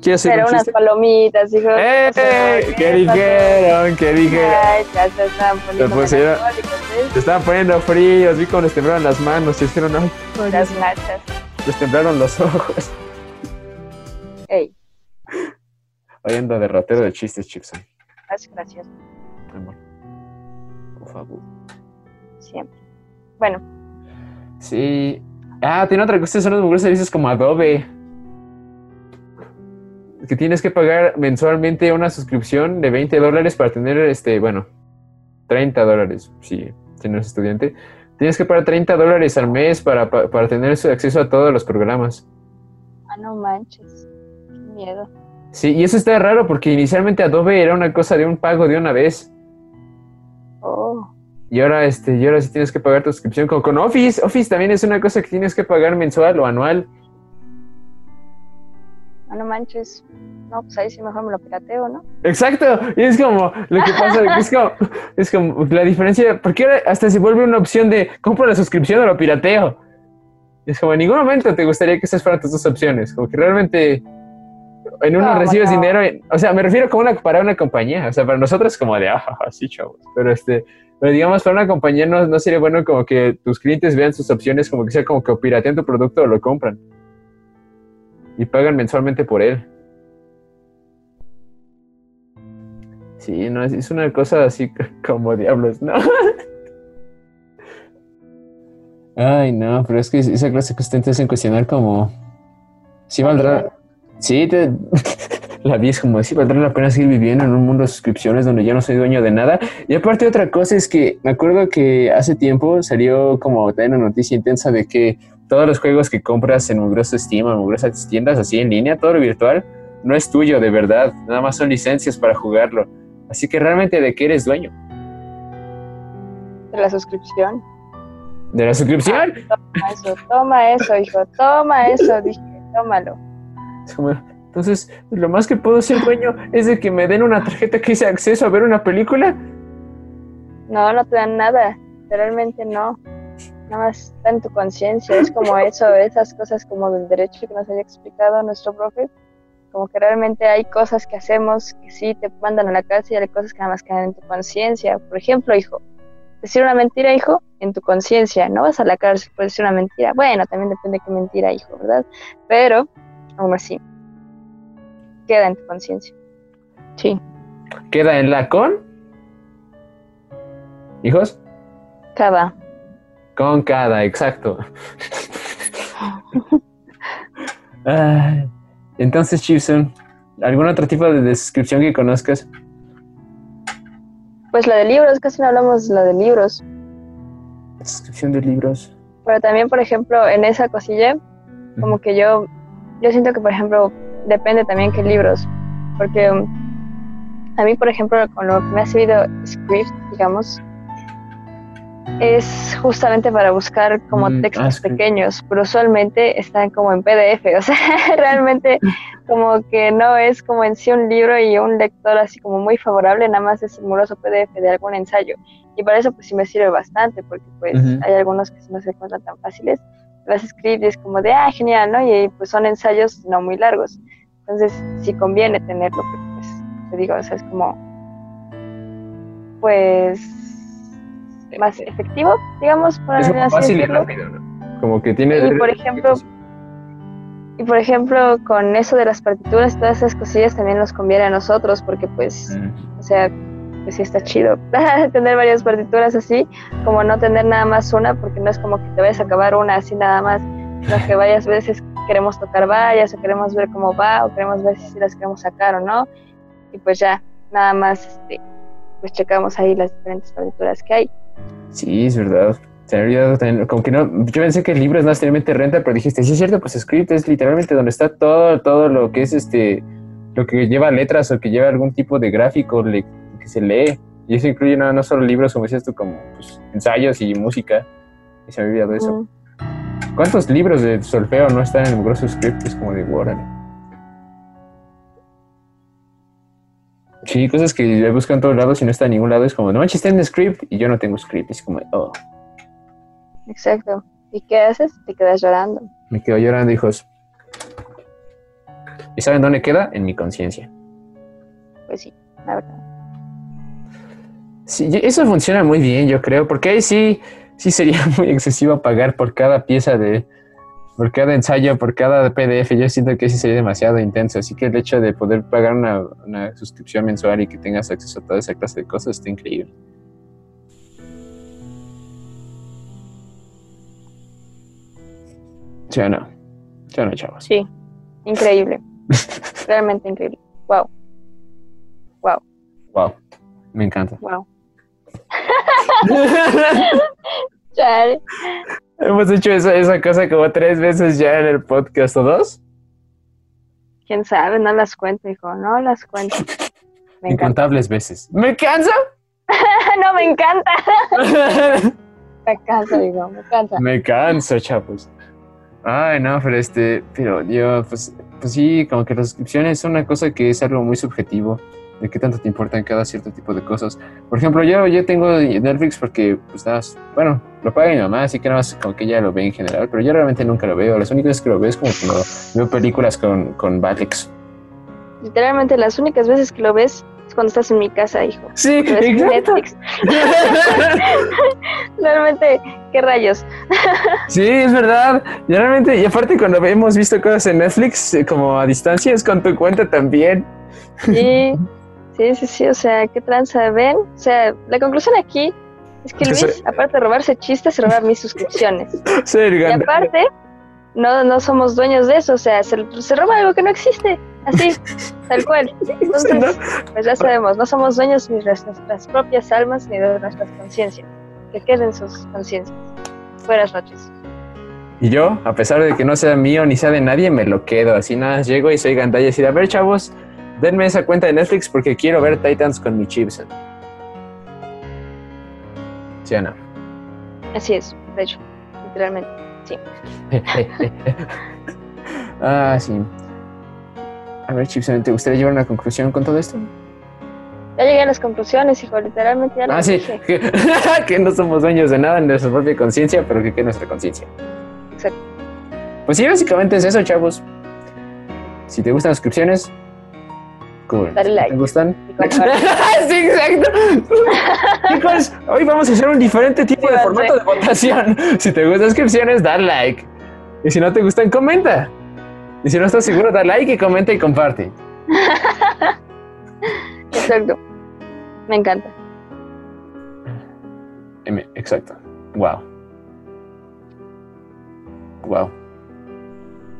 ¿Quieres hacer Pero un unas palomitas, dijo. ¡Eh! ¿Qué ¿Qué dijeron? ¿Qué dijeron? Ay, ya se estaban poniendo pusieron- Se estaban poniendo fríos, vi cómo les temblaron las manos, y dijeron, ay. Las nachas. les temblaron los ojos. Ey, Hoy ando derrotero de chistes, Chipson. es gracioso. Amor. Por favor. Siempre. Bueno, Sí. Ah, tiene otra cosa, son los mejores servicios como Adobe. Que tienes que pagar mensualmente una suscripción de 20 dólares para tener, este, bueno, 30 dólares, si, si no eres estudiante. Tienes que pagar 30 dólares al mes para, pa- para tener su acceso a todos los programas. ah, no manches. Miedo. Sí, y eso está raro porque inicialmente Adobe era una cosa de un pago de una vez. Oh, Y ahora, este, y ahora sí tienes que pagar tu suscripción. Como con Office. Office también es una cosa que tienes que pagar mensual o anual. ah, no manches. No, pues ahí sí mejor me lo pirateo, ¿no? Exacto. Y es como lo que pasa. es, como, es como la diferencia. Porque ahora hasta se vuelve una opción de compro la suscripción o lo pirateo. Es como en ningún momento te gustaría que esas fueran tus dos opciones. Como que realmente en uno No, recibes dinero. en- o sea, me refiero como una, para una compañía. O sea, para nosotros como de, ah, sí, chavos. Pero este. Pero digamos, para una compañía no, no sería bueno como que tus clientes vean sus opciones como que sea como que piratean tu producto o lo compran. Y pagan mensualmente por él. Sí, no, es, es una cosa así como diablos, ¿no? Ay, no, pero es que esa clase que ustedes te hacen cuestionar como... Sí valdrá... Sí, te... la vi es como, sí valdrá la pena seguir viviendo en un mundo de suscripciones donde yo no soy dueño de nada. Y aparte otra cosa es que me acuerdo que hace tiempo salió como también una noticia intensa de que todos los juegos que compras en mugrosas Steam o en mugrosas tiendas así en línea, todo lo virtual, no es tuyo de verdad. Nada más son licencias para jugarlo. Así que realmente de qué eres dueño. De la suscripción. De la suscripción. Toma eso, toma eso, hijo, toma eso, dije, tómalo. Entonces, lo más que puedo ser dueño es de que me den una tarjeta que hice acceso a ver una película. No, no te dan nada, literalmente no. Nada más está en tu conciencia, es como eso, esas cosas como del derecho que nos había explicado nuestro profe, como que realmente hay cosas que hacemos que sí te mandan a la cárcel y hay cosas que nada más quedan en tu conciencia. Por ejemplo, hijo, decir una mentira, hijo, en tu conciencia, no vas a la cárcel por decir una mentira. Bueno, también depende de qué mentira, hijo, ¿verdad? Pero, aún así, queda en tu conciencia. Sí, Queda en la con. Hijos, cada. con cada, exacto. Entonces, Chipson, ¿algún otro tipo de descripción que conozcas? Pues la de libros, casi no hablamos de la de libros. Descripción de libros. Pero también, por ejemplo, en esa cosilla, como que yo, yo siento que, por ejemplo, depende también qué libros. Porque um, a mí, por ejemplo, con lo que me ha servido Script, digamos, es justamente para buscar como Mm, ah, textos pequeños, pero usualmente están como en PDF, o sea, realmente como que no es como en sí un libro y un lector así como muy favorable, nada más es el moroso PDF de algún ensayo. Y para eso pues sí me sirve bastante, porque pues hay algunos que no se encuentran tan fáciles. Las scripts es como de, ah, genial, ¿no? Y pues son ensayos no muy largos. Entonces sí conviene tenerlo, porque pues, te digo, o sea, es como, pues, más efectivo, digamos, por Es así fácil y rápido, ¿no? Como que tiene. Y, por ejemplo, Y por ejemplo, con eso de las partituras, todas esas cosillas también nos conviene a nosotros, porque pues, Mm. o sea, pues sí está chido tener varias partituras así, como no tener nada más una, porque no es como que te vayas a acabar una así nada más, sino que varias veces queremos tocar varias, o queremos ver cómo va, o queremos ver si las queremos sacar o no, y pues ya, nada más, este, pues checamos ahí las diferentes partituras que hay. Sí, es verdad. Como que no, yo pensé que el libro es necesariamente renta, pero dijiste, sí es cierto, pues Script es literalmente donde está todo, todo lo que es este, lo que lleva letras o que lleva algún tipo de gráfico le- que se lee. Y eso incluye no, no solo libros, como decías tú, como pues, ensayos y música. Y se me había olvidado eso. ¿Cuántos libros de solfeo no están en el Grosso Script? Es como de órale. Sí, cosas que le buscan en todos lados y no está en ningún lado. Es como, no manches, está en el script y yo no tengo script. Es como, oh, Exacto. ¿Y qué haces? Te quedas llorando. me quedo llorando, hijos. ¿Y saben dónde queda? En mi conciencia. Pues sí, la verdad. Sí, eso funciona muy bien, yo creo, porque ahí sí, sí sería muy excesivo pagar por cada pieza de, por cada ensayo, por cada PDF. Yo siento que sí sería demasiado intenso, así que el hecho de poder pagar una, una suscripción mensual y que tengas acceso a toda esa clase de cosas está increíble. ¿Sí o no? ¿Sí o no, chavos? Sí, increíble. Realmente increíble. Wow, Wow, me encanta. wow. Chale. Hemos hecho esa, esa cosa como tres veces ya en el podcast, ¿o dos? ¿Quién sabe? No las cuento, hijo. No las cuento. Me. Incontables veces. ¿Me cansa? no, me encanta. Me cansa, digo, me cansa. Me canso, chavos. Ay, no, pero este, pero yo, pues, pues sí, como que las suscripciones son una cosa que es algo muy subjetivo, de qué tanto te importan cada cierto tipo de cosas. Por ejemplo, yo, yo tengo Netflix porque, pues, nada, bueno, lo paga mi mamá, así que nada más como que ella lo ve en general, pero yo realmente nunca lo veo. Las únicas veces que lo veo es como cuando veo películas con, con Batex. Literalmente las únicas veces que lo ves es cuando estás en mi casa, hijo. Sí, en Netflix. Realmente, ¿qué rayos? Sí, es verdad. Y realmente, y aparte cuando hemos visto cosas en Netflix eh, como a distancia, es con tu cuenta también. Sí, sí, sí, sí, o sea, ¿qué tranza ven? O sea, la conclusión aquí es que Luis, aparte de robarse chistes, se roba mis suscripciones. El Y aparte, no, no somos dueños de eso, o sea, se, se roba algo que no existe, así, tal cual. Entonces, pues ya sabemos, no somos dueños ni de nuestras propias almas ni de nuestras conciencias. Que queden sus conciencias. Buenas noches. Y yo, a pesar de que no sea mío ni sea de nadie, me lo quedo. Así nada, llego y soy gandalla y decir, a ver, chavos, denme esa cuenta de Netflix porque quiero ver Titans con mi chips. ¿Sí o no? Así es, de hecho, literalmente. ah, sí. A ver, Chipson, ¿te gustaría llevar una conclusión con todo esto? Ya llegué a las conclusiones, hijo, literalmente ya lo Ah, sí, dije. que, que no somos dueños de nada en nuestra propia conciencia, pero que quede nuestra conciencia. Exacto. Pues sí, básicamente es eso, chavos. Si te gustan las suscripciones, cool. Dale like. ¿Te gustan? Sí, exacto. Chicos, hoy vamos a hacer un diferente tipo de formato de votación. Si te gustan suscripciones, da like. Y si no te gustan, comenta. Y si no estás seguro, da like y comenta y comparte. Exacto. Me encanta. M, Exacto. Wow. Wow.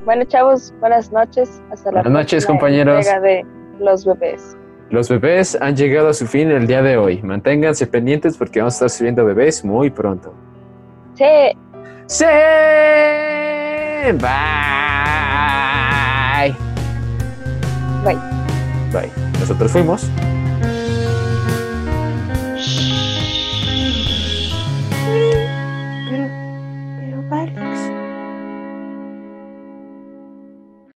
Bueno, chavos, buenas noches. Hasta la Buenas noches, compañeros. de los bebés. Los bebés han llegado a su fin el día de hoy. Manténganse pendientes porque vamos a estar subiendo bebés muy pronto. Sí, ¡Sí! Bye. bye. Bye. Nosotros fuimos